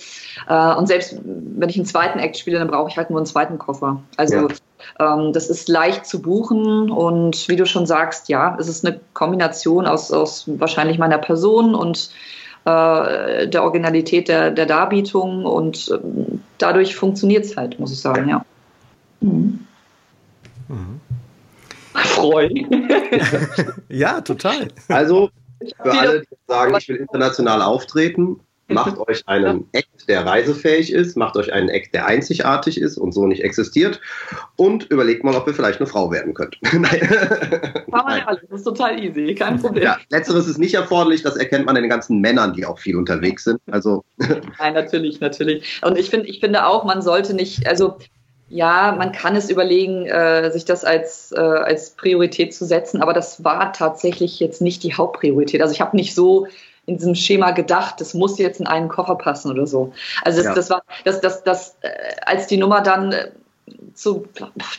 [SPEAKER 3] Äh, und selbst wenn ich einen zweiten Act spiele, dann brauche ich halt nur einen zweiten Koffer. Also ja. ähm, das ist leicht zu buchen und wie du schon sagst, ja, es ist eine Kombination aus, aus wahrscheinlich meiner Person und äh, der Originalität der, der Darbietung und ähm, dadurch funktioniert es halt, muss ich sagen, ja. Mhm.
[SPEAKER 1] Mhm. Freuen. ja, total.
[SPEAKER 2] Also, für alle, die sagen, ich will international auftreten, macht euch einen Act, der reisefähig ist, macht euch einen Act, der einzigartig ist und so nicht existiert und überlegt mal, ob ihr vielleicht eine Frau werden könnt. Nein.
[SPEAKER 3] Kann man ja alles, das ist total easy, kein Problem. Ja,
[SPEAKER 2] letzteres ist nicht erforderlich, das erkennt man in den ganzen Männern, die auch viel unterwegs sind. Also
[SPEAKER 3] Nein, natürlich, natürlich. Und ich finde, ich finde auch, man sollte nicht, also ja, man kann es überlegen, äh, sich das als, äh, als Priorität zu setzen, aber das war tatsächlich jetzt nicht die Hauptpriorität. Also ich habe nicht so in diesem Schema gedacht, das muss jetzt in einen Koffer passen oder so. Also das, ja. das war, das, das, das, äh, als die Nummer dann äh, zu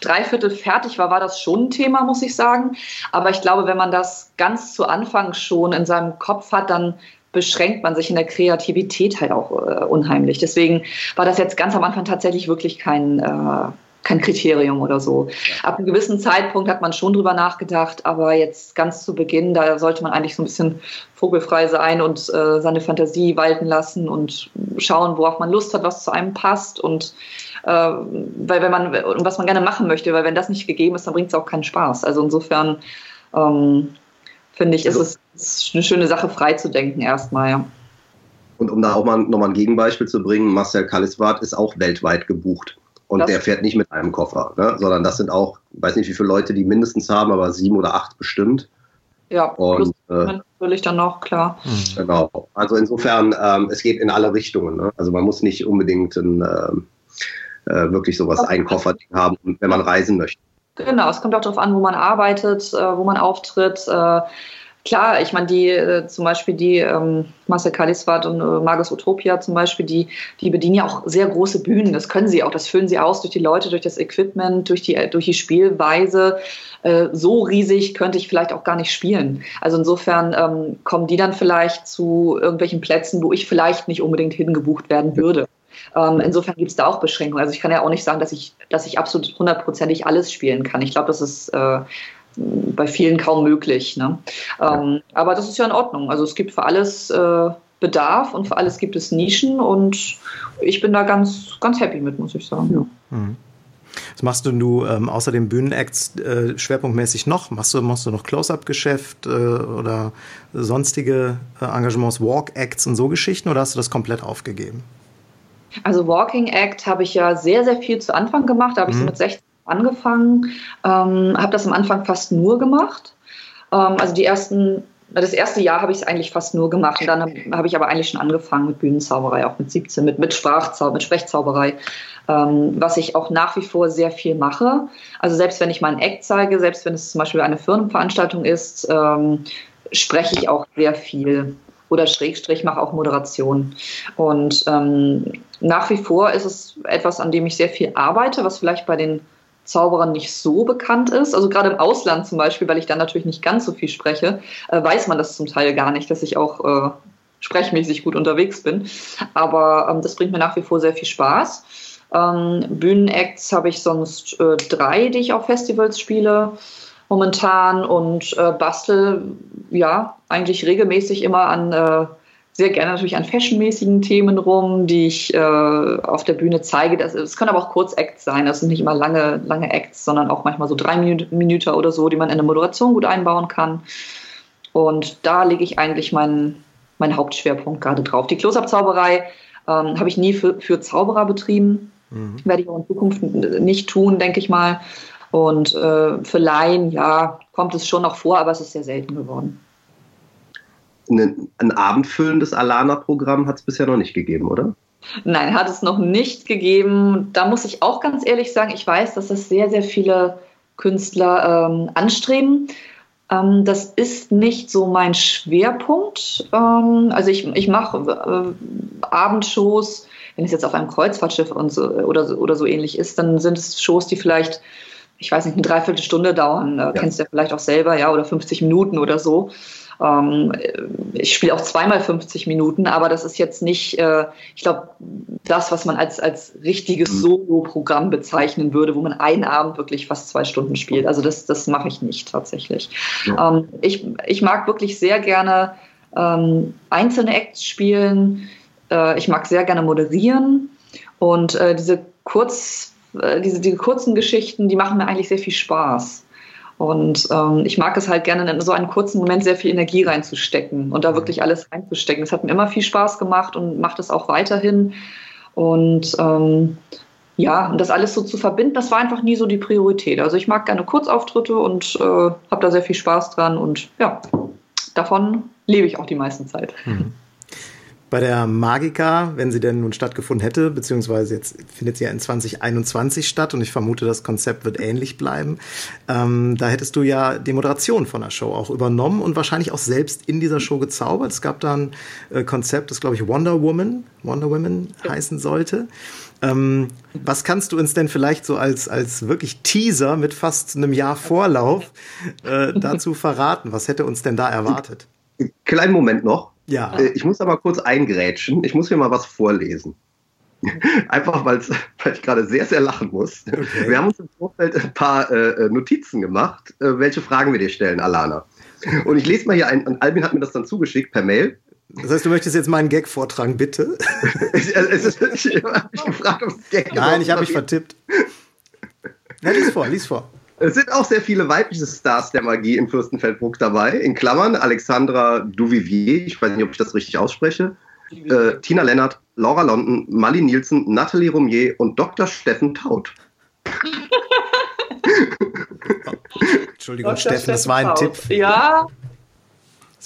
[SPEAKER 3] dreiviertel fertig war, war das schon ein Thema, muss ich sagen. Aber ich glaube, wenn man das ganz zu Anfang schon in seinem Kopf hat, dann beschränkt man sich in der Kreativität halt auch äh, unheimlich. Deswegen war das jetzt ganz am Anfang tatsächlich wirklich kein, äh, kein Kriterium oder so. Ab einem gewissen Zeitpunkt hat man schon drüber nachgedacht, aber jetzt ganz zu Beginn, da sollte man eigentlich so ein bisschen vogelfrei sein und äh, seine Fantasie walten lassen und schauen, worauf man Lust hat, was zu einem passt und äh, weil wenn man und was man gerne machen möchte, weil wenn das nicht gegeben ist, dann bringt es auch keinen Spaß. Also insofern ähm, finde ich, also, ist es eine schöne Sache, frei zu denken erstmal. Ja.
[SPEAKER 2] Und um da auch mal nochmal ein Gegenbeispiel zu bringen, Marcel Kaliswart ist auch weltweit gebucht. Und das der fährt nicht mit einem Koffer, ne? sondern das sind auch, ich weiß nicht, wie viele Leute die mindestens haben, aber sieben oder acht bestimmt.
[SPEAKER 3] Ja, und, äh, natürlich dann noch, klar.
[SPEAKER 2] Mhm. Genau. Also insofern, ähm, es geht in alle Richtungen. Ne? Also man muss nicht unbedingt ein, äh, äh wirklich sowas, okay. ein Koffer haben, wenn man reisen möchte.
[SPEAKER 3] Genau, es kommt auch darauf an, wo man arbeitet, äh, wo man auftritt. Äh, Klar, ich meine, die äh, zum Beispiel die ähm, Marcel Kaliswat und äh, Magus Utopia zum Beispiel, die, die bedienen ja auch sehr große Bühnen. Das können sie auch, das füllen sie aus durch die Leute, durch das Equipment, durch die, durch die Spielweise. Äh, so riesig könnte ich vielleicht auch gar nicht spielen. Also insofern ähm, kommen die dann vielleicht zu irgendwelchen Plätzen, wo ich vielleicht nicht unbedingt hingebucht werden würde. Ähm, insofern gibt es da auch Beschränkungen. Also ich kann ja auch nicht sagen, dass ich, dass ich absolut hundertprozentig alles spielen kann. Ich glaube, das ist äh, bei vielen kaum möglich. Ne? Ähm, aber das ist ja in Ordnung. Also es gibt für alles äh, Bedarf und für alles gibt es Nischen und ich bin da ganz, ganz happy mit, muss ich sagen. Ja. Mhm.
[SPEAKER 1] Was machst du, du ähm, außer dem Bühnenacts äh, schwerpunktmäßig noch? Machst du, machst du noch Close-Up-Geschäft äh, oder sonstige äh, Engagements, Walk-Acts und so Geschichten oder hast du das komplett aufgegeben?
[SPEAKER 3] Also Walking Act habe ich ja sehr, sehr viel zu Anfang gemacht. Da habe ich mhm. so mit 16 angefangen, ähm, habe das am Anfang fast nur gemacht. Ähm, also die ersten, das erste Jahr habe ich es eigentlich fast nur gemacht und dann habe hab ich aber eigentlich schon angefangen mit Bühnenzauberei, auch mit 17, mit, mit Sprachzauber, mit Sprechzauberei, ähm, was ich auch nach wie vor sehr viel mache. Also selbst wenn ich mal ein Act zeige, selbst wenn es zum Beispiel eine Firmenveranstaltung ist, ähm, spreche ich auch sehr viel oder Schrägstrich mache auch Moderation. Und ähm, nach wie vor ist es etwas, an dem ich sehr viel arbeite, was vielleicht bei den Zauberern nicht so bekannt ist. Also gerade im Ausland zum Beispiel, weil ich dann natürlich nicht ganz so viel spreche, äh, weiß man das zum Teil gar nicht, dass ich auch äh, sprechmäßig gut unterwegs bin. Aber ähm, das bringt mir nach wie vor sehr viel Spaß. Ähm, Bühnenacts habe ich sonst äh, drei, die ich auf Festivals spiele momentan und äh, bastel ja eigentlich regelmäßig immer an äh, sehr gerne natürlich an fashionmäßigen Themen rum, die ich äh, auf der Bühne zeige. Es können aber auch Kurzacts sein. Das sind nicht immer lange, lange Acts, sondern auch manchmal so drei Minuten oder so, die man in eine Moderation gut einbauen kann. Und da lege ich eigentlich meinen, meinen Hauptschwerpunkt gerade drauf. Die Close-Up-Zauberei ähm, habe ich nie für, für Zauberer betrieben. Mhm. Werde ich auch in Zukunft nicht tun, denke ich mal. Und äh, für Laien, ja, kommt es schon noch vor, aber es ist sehr selten geworden
[SPEAKER 2] ein, ein abendfüllendes Alana-Programm hat es bisher noch nicht gegeben, oder?
[SPEAKER 3] Nein, hat es noch nicht gegeben. Da muss ich auch ganz ehrlich sagen, ich weiß, dass das sehr, sehr viele Künstler ähm, anstreben. Ähm, das ist nicht so mein Schwerpunkt. Ähm, also ich, ich mache äh, Abendshows, wenn es jetzt auf einem Kreuzfahrtschiff und so, oder, oder so ähnlich ist, dann sind es Shows, die vielleicht, ich weiß nicht, eine Dreiviertelstunde dauern. Äh, ja. Kennst du ja vielleicht auch selber, ja, oder 50 Minuten oder so. Ähm, ich spiele auch zweimal 50 Minuten, aber das ist jetzt nicht, äh, ich glaube, das, was man als, als richtiges mhm. Solo-Programm bezeichnen würde, wo man einen Abend wirklich fast zwei Stunden spielt. Also das, das mache ich nicht tatsächlich. Ja. Ähm, ich, ich mag wirklich sehr gerne ähm, einzelne Acts spielen. Äh, ich mag sehr gerne moderieren und äh, diese kurz diese, diese kurzen Geschichten, die machen mir eigentlich sehr viel Spaß. Und ähm, ich mag es halt gerne, in so einen kurzen Moment sehr viel Energie reinzustecken und da mhm. wirklich alles reinzustecken. Es hat mir immer viel Spaß gemacht und macht es auch weiterhin. Und ähm, ja, und das alles so zu verbinden, das war einfach nie so die Priorität. Also ich mag gerne Kurzauftritte und äh, habe da sehr viel Spaß dran und ja, davon lebe ich auch die meiste Zeit. Mhm.
[SPEAKER 1] Bei der Magica, wenn sie denn nun stattgefunden hätte, beziehungsweise jetzt findet sie ja in 2021 statt und ich vermute, das Konzept wird ähnlich bleiben. Ähm, da hättest du ja die Moderation von der Show auch übernommen und wahrscheinlich auch selbst in dieser Show gezaubert. Es gab da ein äh, Konzept, das glaube ich Wonder Woman, Wonder Woman ja. heißen sollte. Ähm, was kannst du uns denn vielleicht so als, als wirklich Teaser mit fast einem Jahr Vorlauf äh, dazu verraten? Was hätte uns denn da erwartet?
[SPEAKER 2] Kleinen Moment noch. Ja. Äh, ich muss aber kurz eingrätschen. Ich muss hier mal was vorlesen. Einfach weil ich gerade sehr, sehr lachen muss. Okay. Wir haben uns im Vorfeld ein paar äh, Notizen gemacht, äh, welche Fragen wir dir stellen, Alana. Und ich lese mal hier ein, und Albin hat mir das dann zugeschickt per Mail.
[SPEAKER 1] Das heißt, du möchtest jetzt meinen Gag vortragen, bitte? ich, habe mich gefragt, ob es Gag Nein, ich habe mich vertippt.
[SPEAKER 2] Na, lies vor, lies vor. Es sind auch sehr viele weibliche Stars der Magie in Fürstenfeldbruck dabei. In Klammern Alexandra Duvivier, ich weiß nicht, ob ich das richtig ausspreche, äh, Tina Lennart, Laura London, Mali Nielsen, Nathalie Romier und Dr. Steffen Taut.
[SPEAKER 1] Entschuldigung, Dr. Steffen, das war ein Tipp.
[SPEAKER 3] Ja,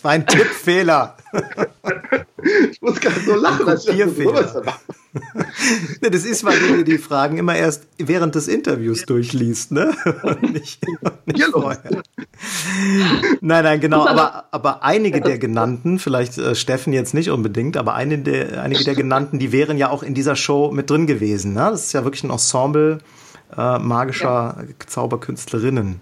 [SPEAKER 1] war ein Tippfehler.
[SPEAKER 2] ich muss gerade so lachen. Ein Kopierfehler.
[SPEAKER 1] das ist, weil du dir die Fragen immer erst während des Interviews durchliest, ne? nicht, nicht vorher. Nein, nein, genau. Aber, aber einige der genannten, vielleicht äh, Steffen jetzt nicht unbedingt, aber eine der, einige der genannten, die wären ja auch in dieser Show mit drin gewesen. Ne? Das ist ja wirklich ein Ensemble äh, magischer ja. Zauberkünstlerinnen.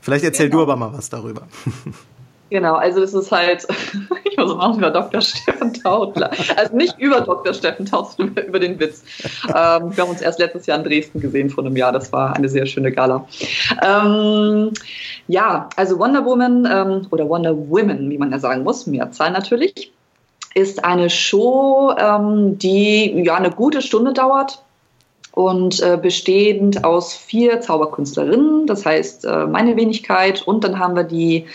[SPEAKER 1] Vielleicht erzähl genau. du aber mal was darüber.
[SPEAKER 3] Genau, also es ist halt, ich muss machen über Dr. Steffen Tautler. Also nicht über Dr. Steffen Tautler, über, über den Witz. Ähm, wir haben uns erst letztes Jahr in Dresden gesehen vor einem Jahr. Das war eine sehr schöne Gala. Ähm, ja, also Wonder Woman ähm, oder Wonder Women, wie man ja sagen muss, Mehrzahl natürlich, ist eine Show, ähm, die ja eine gute Stunde dauert und äh, bestehend aus vier Zauberkünstlerinnen, das heißt äh, meine Wenigkeit und dann haben wir die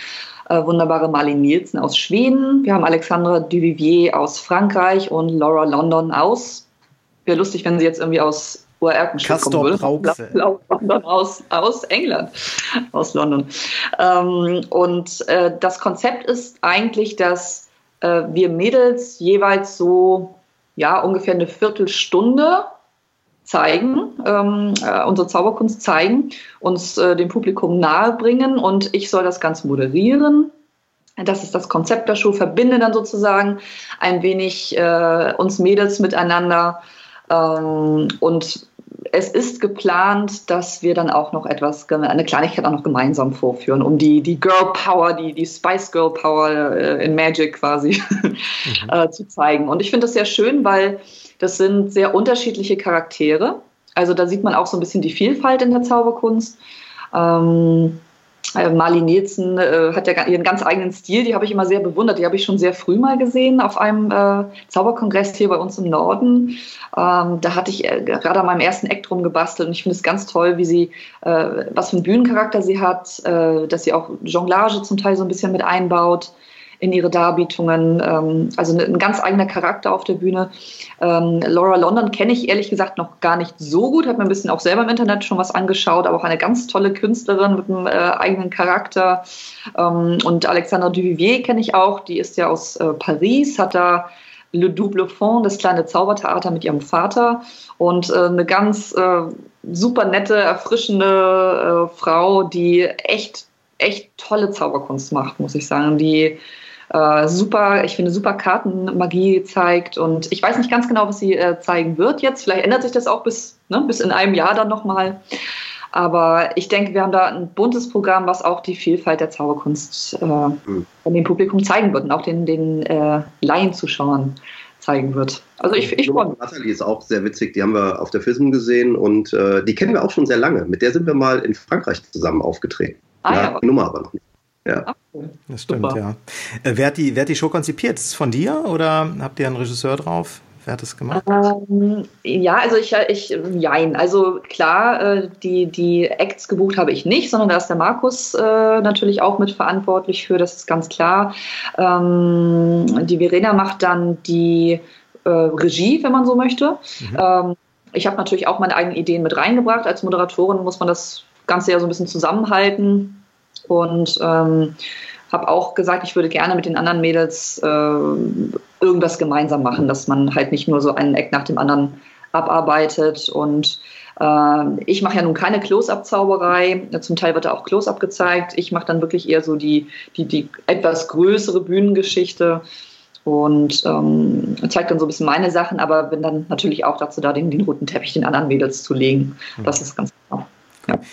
[SPEAKER 3] äh, wunderbare Marlene Nielsen aus Schweden. Wir haben Alexandra Duvivier aus Frankreich und Laura London aus. Wäre lustig, wenn sie jetzt irgendwie aus
[SPEAKER 1] Oerkenschutz kommen würde.
[SPEAKER 3] London aus, aus England, aus London. Ähm, und äh, das Konzept ist eigentlich, dass äh, wir Mädels jeweils so ja ungefähr eine Viertelstunde zeigen, ähm, äh, unsere Zauberkunst zeigen, uns äh, dem Publikum nahebringen und ich soll das Ganze moderieren. Das ist das Konzept der Show, verbinde dann sozusagen ein wenig äh, uns Mädels miteinander. Ähm, und es ist geplant, dass wir dann auch noch etwas, eine Kleinigkeit auch noch gemeinsam vorführen, um die, die Girl Power, die, die Spice Girl Power äh, in Magic quasi mhm. äh, zu zeigen. Und ich finde das sehr schön, weil das sind sehr unterschiedliche Charaktere. Also da sieht man auch so ein bisschen die Vielfalt in der Zauberkunst. Ähm, äh, Marlene Nielsen äh, hat ja ihren ganz eigenen Stil, die habe ich immer sehr bewundert. Die habe ich schon sehr früh mal gesehen auf einem äh, Zauberkongress hier bei uns im Norden. Ähm, da hatte ich äh, gerade an meinem ersten Eck drum gebastelt und ich finde es ganz toll, wie sie, äh, was für einen Bühnencharakter sie hat, äh, dass sie auch Jonglage zum Teil so ein bisschen mit einbaut in ihre Darbietungen. Ähm, also ein ganz eigener Charakter auf der Bühne. Ähm, Laura London kenne ich ehrlich gesagt noch gar nicht so gut, habe mir ein bisschen auch selber im Internet schon was angeschaut, aber auch eine ganz tolle Künstlerin mit einem äh, eigenen Charakter. Ähm, und Alexandra Duvivier kenne ich auch, die ist ja aus äh, Paris, hat da Le Double Fond, das kleine Zaubertheater mit ihrem Vater und äh, eine ganz äh, super nette, erfrischende äh, Frau, die echt, echt tolle Zauberkunst macht, muss ich sagen. Die äh, super, ich finde, super Kartenmagie zeigt. Und ich weiß nicht ganz genau, was sie äh, zeigen wird jetzt. Vielleicht ändert sich das auch bis, ne, bis in einem Jahr dann nochmal. Aber ich denke, wir haben da ein buntes Programm, was auch die Vielfalt der Zauberkunst äh, mhm. dem Publikum zeigen wird und auch den, den äh, Laienzuschauern zeigen wird. Also ich, ich freue mich.
[SPEAKER 2] Nathalie ist auch sehr witzig, die haben wir auf der FISM gesehen und äh, die kennen wir auch schon sehr lange. Mit der sind wir mal in Frankreich zusammen aufgetreten. Ah, ja, ja. Nummer aber noch nicht.
[SPEAKER 1] Ja. Das stimmt, Super. ja. Äh, wer, hat die, wer hat die Show konzipiert? Ist es von dir oder habt ihr einen Regisseur drauf? Wer hat das gemacht?
[SPEAKER 3] Ähm, ja, also ich, ich, jein. Also klar, äh, die, die Acts gebucht habe ich nicht, sondern da ist der Markus äh, natürlich auch mitverantwortlich für, das ist ganz klar. Ähm, die Verena macht dann die äh, Regie, wenn man so möchte. Mhm. Ähm, ich habe natürlich auch meine eigenen Ideen mit reingebracht. Als Moderatorin muss man das Ganze ja so ein bisschen zusammenhalten und ähm, habe auch gesagt, ich würde gerne mit den anderen Mädels äh, irgendwas gemeinsam machen, dass man halt nicht nur so einen Eck nach dem anderen abarbeitet. Und äh, ich mache ja nun keine Close-up-Zauberei. Zum Teil wird da auch Close-up gezeigt. Ich mache dann wirklich eher so die, die, die etwas größere Bühnengeschichte und ähm, zeige dann so ein bisschen meine Sachen, aber bin dann natürlich auch dazu da, den, den roten Teppich den anderen Mädels zu legen. Das ist ganz klar.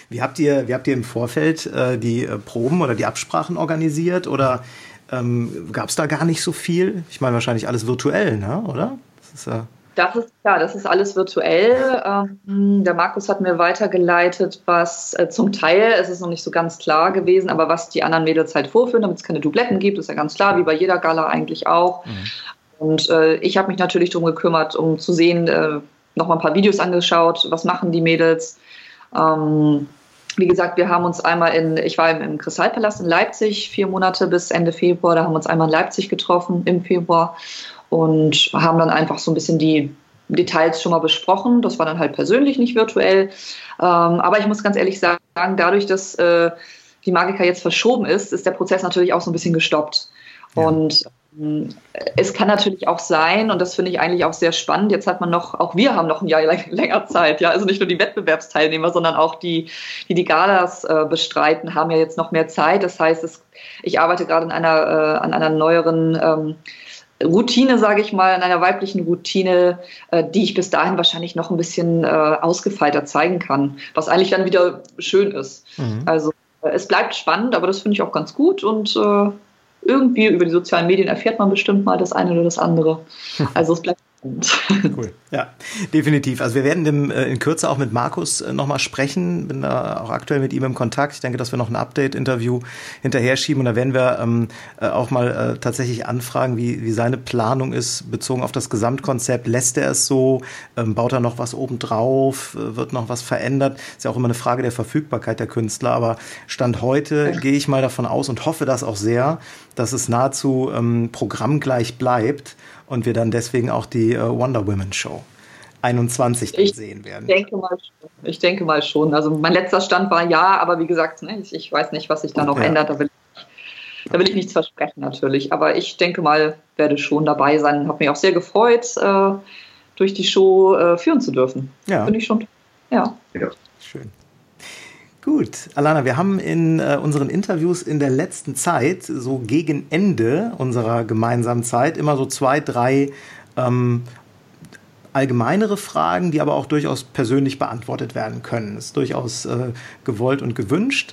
[SPEAKER 1] Wie habt ihr, wie habt ihr im Vorfeld äh, die äh, Proben oder die Absprachen organisiert oder ähm, gab es da gar nicht so viel? Ich meine wahrscheinlich alles virtuell, ne? oder?
[SPEAKER 3] Das ist, äh Das ist klar, das ist alles virtuell. Ähm, der Markus hat mir weitergeleitet, was äh, zum Teil, es ist noch nicht so ganz klar gewesen, aber was die anderen Mädels halt vorführen, damit es keine Dubletten gibt, ist ja ganz klar, wie bei jeder Gala eigentlich auch. Mhm. Und äh, ich habe mich natürlich darum gekümmert, um zu sehen, äh, nochmal ein paar Videos angeschaut, was machen die Mädels. Ähm, wie gesagt, wir haben uns einmal in, ich war im, im Kristallpalast in Leipzig, vier Monate bis Ende Februar, da haben wir uns einmal in Leipzig getroffen im Februar und haben dann einfach so ein bisschen die Details schon mal besprochen. Das war dann halt persönlich, nicht virtuell. Ähm, aber ich muss ganz ehrlich sagen, dadurch, dass äh, die Magica jetzt verschoben ist, ist der Prozess natürlich auch so ein bisschen gestoppt. Ja. Und es kann natürlich auch sein, und das finde ich eigentlich auch sehr spannend, jetzt hat man noch, auch wir haben noch ein Jahr länger Zeit, ja, also nicht nur die Wettbewerbsteilnehmer, sondern auch die, die die Galas äh, bestreiten, haben ja jetzt noch mehr Zeit. Das heißt, es, ich arbeite gerade an einer, äh, an einer neueren ähm, Routine, sage ich mal, in einer weiblichen Routine, äh, die ich bis dahin wahrscheinlich noch ein bisschen äh, ausgefeilter zeigen kann, was eigentlich dann wieder schön ist. Mhm. Also äh, es bleibt spannend, aber das finde ich auch ganz gut und äh, irgendwie über die sozialen Medien erfährt man bestimmt mal das eine oder das andere. Also es bleibt
[SPEAKER 1] Cool. Ja, definitiv. Also wir werden dem, äh, in Kürze auch mit Markus äh, nochmal sprechen. Bin da auch aktuell mit ihm im Kontakt. Ich denke, dass wir noch ein Update-Interview hinterher schieben und da werden wir ähm, äh, auch mal äh, tatsächlich anfragen, wie, wie seine Planung ist, bezogen auf das Gesamtkonzept. Lässt er es so? Ähm, baut er noch was obendrauf? Äh, wird noch was verändert? Ist ja auch immer eine Frage der Verfügbarkeit der Künstler. Aber Stand heute ja. gehe ich mal davon aus und hoffe das auch sehr, dass es nahezu ähm, programmgleich bleibt und wir dann deswegen auch die äh, Wonder Woman Show 21
[SPEAKER 3] ich
[SPEAKER 1] sehen werden.
[SPEAKER 3] Denke mal schon. Ich denke mal schon. Also mein letzter Stand war ja, aber wie gesagt, ne, ich, ich, weiß nicht, was sich da noch ja. ändert. Da will, ich, da will ich nichts versprechen natürlich. Aber ich denke mal, werde schon dabei sein. Habe mich auch sehr gefreut, äh, durch die Show äh, führen zu dürfen. Ja. Finde ich schon. Ja. ja.
[SPEAKER 1] Schön. Gut, Alana, wir haben in äh, unseren Interviews in der letzten Zeit, so gegen Ende unserer gemeinsamen Zeit, immer so zwei, drei ähm, allgemeinere Fragen, die aber auch durchaus persönlich beantwortet werden können. Ist durchaus äh, gewollt und gewünscht.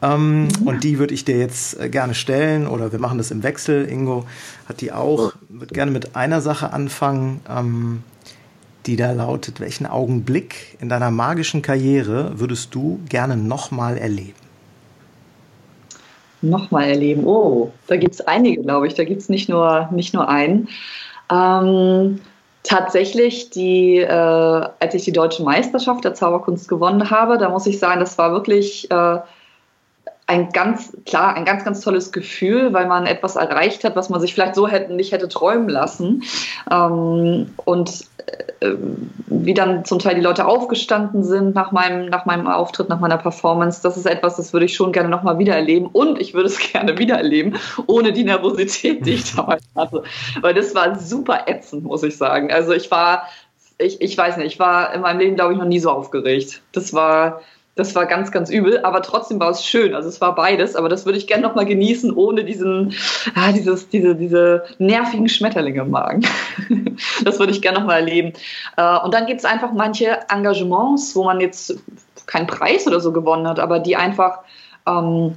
[SPEAKER 1] Ähm, mhm. Und die würde ich dir jetzt äh, gerne stellen oder wir machen das im Wechsel. Ingo hat die auch. Würde gerne mit einer Sache anfangen. Ähm, die da lautet, welchen Augenblick in deiner magischen Karriere würdest du gerne nochmal erleben?
[SPEAKER 3] Nochmal erleben, oh, da gibt es einige, glaube ich. Da gibt es nicht nur, nicht nur einen. Ähm, tatsächlich, die, äh, als ich die deutsche Meisterschaft der Zauberkunst gewonnen habe, da muss ich sagen, das war wirklich äh, ein ganz, klar, ein ganz, ganz tolles Gefühl, weil man etwas erreicht hat, was man sich vielleicht so hätte, nicht hätte träumen lassen. Ähm, und wie dann zum Teil die Leute aufgestanden sind nach meinem, nach meinem Auftritt, nach meiner Performance, das ist etwas, das würde ich schon gerne nochmal wiedererleben und ich würde es gerne wiedererleben, ohne die Nervosität, die ich damals hatte. Weil das war super ätzend, muss ich sagen. Also ich war, ich, ich weiß nicht, ich war in meinem Leben, glaube ich, noch nie so aufgeregt. Das war, das war ganz, ganz übel, aber trotzdem war es schön. Also es war beides, aber das würde ich gerne nochmal genießen, ohne diesen, ah, dieses, diese, diese nervigen Schmetterlinge im Magen. das würde ich gerne nochmal erleben. Äh, und dann gibt es einfach manche Engagements, wo man jetzt keinen Preis oder so gewonnen hat, aber die einfach ähm,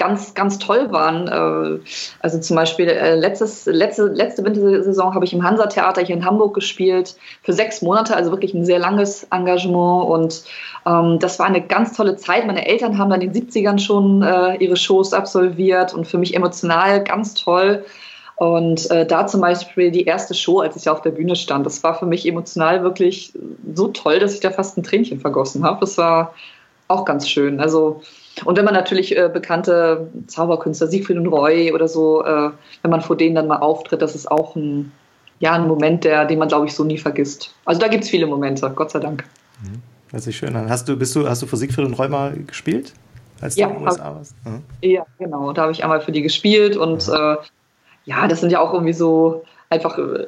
[SPEAKER 3] ganz, ganz toll waren. Äh, also zum Beispiel äh, letztes, letzte, letzte Wintersaison habe ich im Hansa-Theater hier in Hamburg gespielt für sechs Monate, also wirklich ein sehr langes Engagement und ähm, das war eine ganz tolle Zeit. Meine Eltern haben dann in den 70ern schon äh, ihre Shows absolviert und für mich emotional ganz toll. Und äh, da zum Beispiel die erste Show, als ich auf der Bühne stand, das war für mich emotional wirklich so toll, dass ich da fast ein Tränchen vergossen habe. Das war auch ganz schön. Also und wenn man natürlich äh, bekannte Zauberkünstler, Siegfried und Roy oder so, äh, wenn man vor denen dann mal auftritt, das ist auch ein, ja, ein Moment, der, den man, glaube ich, so nie vergisst. Also da gibt es viele Momente, Gott sei Dank.
[SPEAKER 1] Mhm. Hört sich schön an. Hast du, bist du, hast du vor Siegfried und Roy mal gespielt?
[SPEAKER 3] Als du ja, in den USA warst? Mhm. Ja, genau. Da habe ich einmal für die gespielt und mhm. äh, ja, das sind ja auch irgendwie so einfach äh,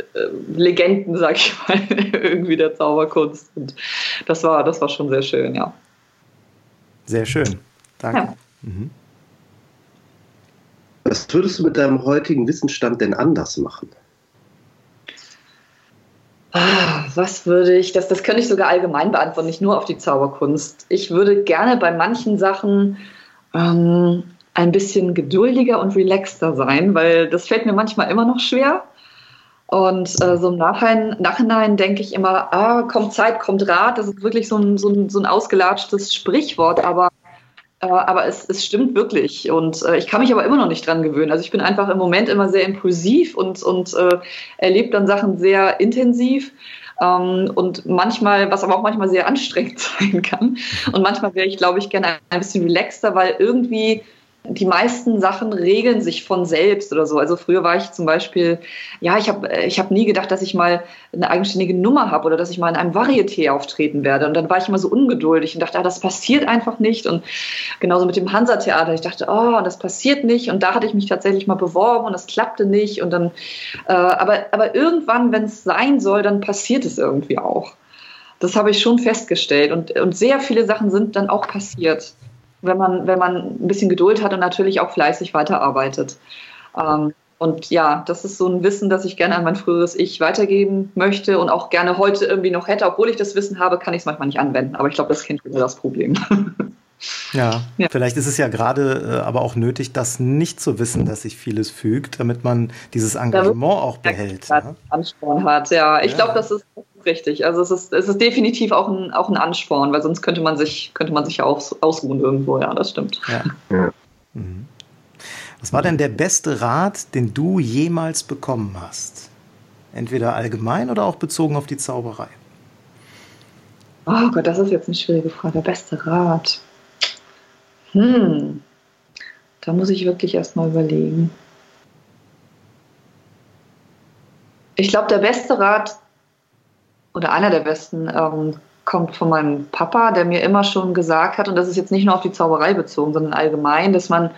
[SPEAKER 3] Legenden, sag ich mal, irgendwie der Zauberkunst. Und das war, das war schon sehr schön, ja.
[SPEAKER 1] Sehr schön. Danke. Ja. Mhm.
[SPEAKER 2] Was würdest du mit deinem heutigen Wissensstand denn anders machen?
[SPEAKER 3] Ah, was würde ich, das, das könnte ich sogar allgemein beantworten, nicht nur auf die Zauberkunst. Ich würde gerne bei manchen Sachen ähm, ein bisschen geduldiger und relaxter sein, weil das fällt mir manchmal immer noch schwer. Und äh, so im Nachhinein, Nachhinein denke ich immer, ah, kommt Zeit, kommt Rat. Das ist wirklich so ein, so ein, so ein ausgelatschtes Sprichwort, aber, aber es, es stimmt wirklich. Und äh, ich kann mich aber immer noch nicht dran gewöhnen. Also ich bin einfach im Moment immer sehr impulsiv und, und äh, erlebe dann Sachen sehr intensiv. Ähm, und manchmal, was aber auch manchmal sehr anstrengend sein kann. Und manchmal wäre ich, glaube ich, gerne ein bisschen relaxter, weil irgendwie die meisten Sachen regeln sich von selbst oder so. Also früher war ich zum Beispiel, ja, ich habe ich hab nie gedacht, dass ich mal eine eigenständige Nummer habe oder dass ich mal in einem Varieté auftreten werde. Und dann war ich immer so ungeduldig und dachte, ah, das passiert einfach nicht. Und genauso mit dem Hansa-Theater. Ich dachte, oh, das passiert nicht. Und da hatte ich mich tatsächlich mal beworben und das klappte nicht. Und dann, äh, aber, aber irgendwann, wenn es sein soll, dann passiert es irgendwie auch. Das habe ich schon festgestellt. Und, und sehr viele Sachen sind dann auch passiert wenn man, wenn man ein bisschen Geduld hat und natürlich auch fleißig weiterarbeitet. Ähm, und ja, das ist so ein Wissen, das ich gerne an mein früheres Ich weitergeben möchte und auch gerne heute irgendwie noch hätte. Obwohl ich das Wissen habe, kann ich es manchmal nicht anwenden. Aber ich glaube, das kennt jeder das Problem.
[SPEAKER 1] Ja, ja, vielleicht ist es ja gerade äh, aber auch nötig, das nicht zu wissen, dass sich vieles fügt, damit man dieses Engagement auch behält. Ja,
[SPEAKER 3] ne? Ansporn hat, ja. Ich ja. glaube, das ist richtig. Also es ist, es ist definitiv auch ein, auch ein Ansporn, weil sonst könnte man sich, könnte man sich ja auch ausruhen irgendwo, ja, das stimmt. Ja. ja.
[SPEAKER 1] Mhm. Was war denn der beste Rat, den du jemals bekommen hast? Entweder allgemein oder auch bezogen auf die Zauberei?
[SPEAKER 3] Oh Gott, das ist jetzt eine schwierige Frage. Der beste Rat. Hm, da muss ich wirklich erstmal überlegen. Ich glaube, der beste Rat, oder einer der besten ähm, kommt von meinem Papa, der mir immer schon gesagt hat, und das ist jetzt nicht nur auf die Zauberei bezogen, sondern allgemein, dass man,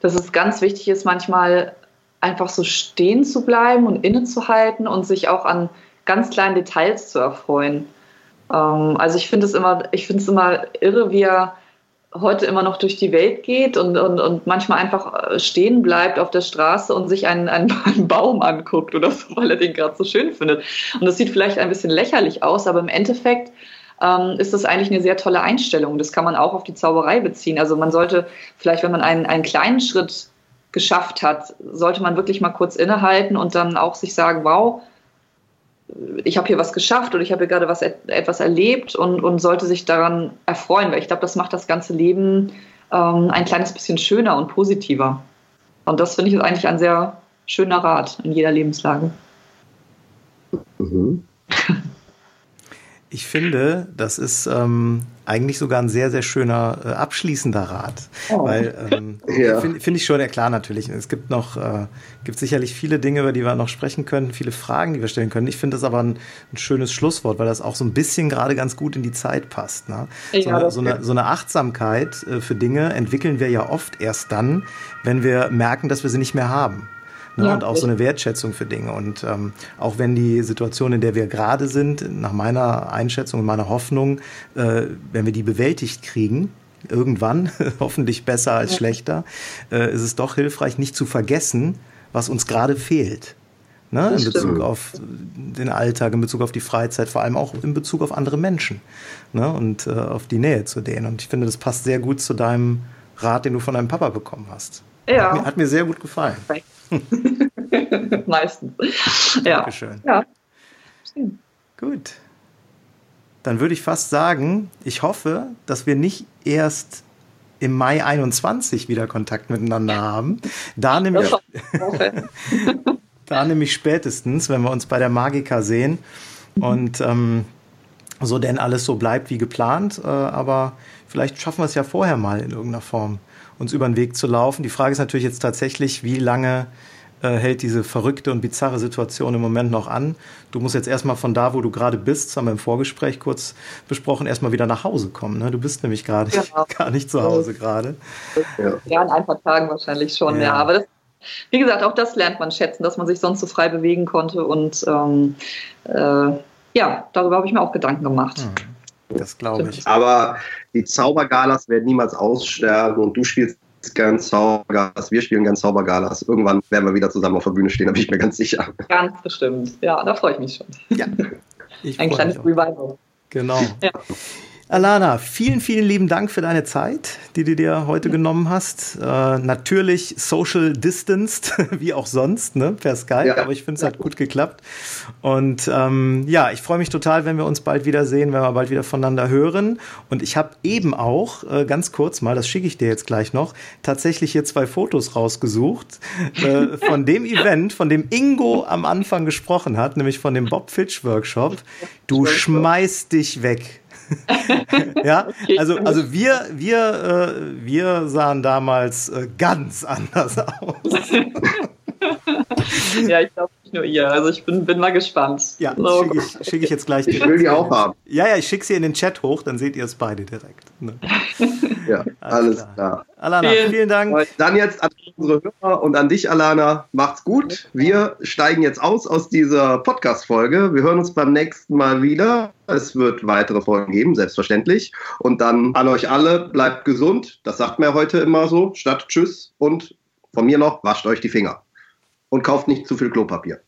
[SPEAKER 3] dass es ganz wichtig ist, manchmal einfach so stehen zu bleiben und innezuhalten und sich auch an ganz kleinen Details zu erfreuen. Ähm, also ich finde es immer, ich finde es immer irre, wie er heute immer noch durch die Welt geht und, und, und manchmal einfach äh, stehen bleibt auf der Straße und sich einen, einen, einen Baum anguckt oder so, weil er den gerade so schön findet. Und das sieht vielleicht ein bisschen lächerlich aus, aber im Endeffekt ähm, ist das eigentlich eine sehr tolle Einstellung. Das kann man auch auf die Zauberei beziehen. Also man sollte vielleicht, wenn man einen, einen kleinen Schritt geschafft hat, sollte man wirklich mal kurz innehalten und dann auch sich sagen, wow, ich habe hier was geschafft oder ich habe hier gerade was, etwas erlebt und, und sollte sich daran erfreuen, weil ich glaube, das macht das ganze Leben ähm, ein kleines bisschen schöner und positiver. Und das finde ich eigentlich ein sehr schöner Rat in jeder Lebenslage.
[SPEAKER 1] Mhm. Ich finde, das ist ähm, eigentlich sogar ein sehr, sehr schöner äh, abschließender Rat. Oh. Weil ähm, ja. finde find ich schon, ja klar natürlich. Es gibt noch, äh, gibt sicherlich viele Dinge, über die wir noch sprechen können, viele Fragen, die wir stellen können. Ich finde das aber ein, ein, schönes Schlusswort, weil das auch so ein bisschen gerade ganz gut in die Zeit passt. Ne? Ja, so, eine, so, eine, so, eine, Achtsamkeit äh, für Dinge entwickeln wir ja oft erst dann, wenn wir merken, dass wir sie nicht mehr haben. Ne? Ja, und auch so eine Wertschätzung für Dinge. Und ähm, auch wenn die Situation, in der wir gerade sind, nach meiner Einschätzung und meiner Hoffnung, äh, wenn wir die bewältigt kriegen, irgendwann, hoffentlich besser als ja. schlechter, äh, ist es doch hilfreich, nicht zu vergessen, was uns gerade fehlt. Ne? In Bezug auf den Alltag, in Bezug auf die Freizeit, vor allem auch in Bezug auf andere Menschen ne? und äh, auf die Nähe zu denen. Und ich finde, das passt sehr gut zu deinem Rat, den du von deinem Papa bekommen hast. Ja. Hat mir, hat mir sehr gut gefallen.
[SPEAKER 3] Meistens.
[SPEAKER 1] Ja. Dankeschön. Ja. Gut. Dann würde ich fast sagen, ich hoffe, dass wir nicht erst im Mai 21 wieder Kontakt miteinander haben. Da nämlich, da nämlich spätestens, wenn wir uns bei der Magica sehen und ähm, so denn alles so bleibt wie geplant. Äh, aber vielleicht schaffen wir es ja vorher mal in irgendeiner Form uns über den Weg zu laufen. Die Frage ist natürlich jetzt tatsächlich, wie lange äh, hält diese verrückte und bizarre Situation im Moment noch an. Du musst jetzt erstmal von da, wo du gerade bist, das haben wir im Vorgespräch kurz besprochen, erstmal wieder nach Hause kommen. Ne? Du bist nämlich gerade genau. gar nicht zu Hause gerade.
[SPEAKER 3] Ja, in ein paar Tagen wahrscheinlich schon, ja. ja. Aber das, wie gesagt, auch das lernt man schätzen, dass man sich sonst so frei bewegen konnte. Und ähm, äh, ja, darüber habe ich mir auch Gedanken gemacht. Mhm.
[SPEAKER 1] Das glaube ich.
[SPEAKER 2] Aber die Zaubergalas werden niemals aussterben und du spielst gern Zaubergalas, wir spielen gern Zaubergalas. Irgendwann werden wir wieder zusammen auf der Bühne stehen, da bin ich mir ganz sicher.
[SPEAKER 3] Ganz bestimmt. Ja, da freue ich mich schon. Ja. Ich Ein kleines Revival.
[SPEAKER 1] Genau. Ja. Alana, vielen, vielen lieben Dank für deine Zeit, die du dir heute ja. genommen hast. Äh, natürlich social distanced, wie auch sonst, ne, per Skype, ja. aber ich finde es hat gut geklappt. Und ähm, ja, ich freue mich total, wenn wir uns bald wiedersehen, wenn wir bald wieder voneinander hören. Und ich habe eben auch, äh, ganz kurz mal, das schicke ich dir jetzt gleich noch, tatsächlich hier zwei Fotos rausgesucht äh, von dem Event, von dem Ingo am Anfang gesprochen hat, nämlich von dem Bob Fitch Workshop. Du schmeißt dich weg. Ja, also, also wir, wir, äh, wir sahen damals äh, ganz anders aus.
[SPEAKER 3] ja, ich glaube nicht nur ihr. Also ich bin, bin mal gespannt.
[SPEAKER 1] Ja, so. schicke ich, schick ich, jetzt gleich.
[SPEAKER 2] Ich will die auch haben.
[SPEAKER 1] Ja, ja, ich schicke sie in den Chat hoch, dann seht ihr es beide direkt. Ne?
[SPEAKER 2] ja, alles, klar. klar.
[SPEAKER 1] Alana, vielen, vielen Dank.
[SPEAKER 2] Dann jetzt an unsere Hörer und an dich, Alana. Macht's gut. Wir steigen jetzt aus aus dieser Podcast-Folge. Wir hören uns beim nächsten Mal wieder. Es wird weitere Folgen geben, selbstverständlich. Und dann an euch alle, bleibt gesund. Das sagt man ja heute immer so, statt Tschüss. Und von mir noch, wascht euch die Finger und kauft nicht zu viel Klopapier.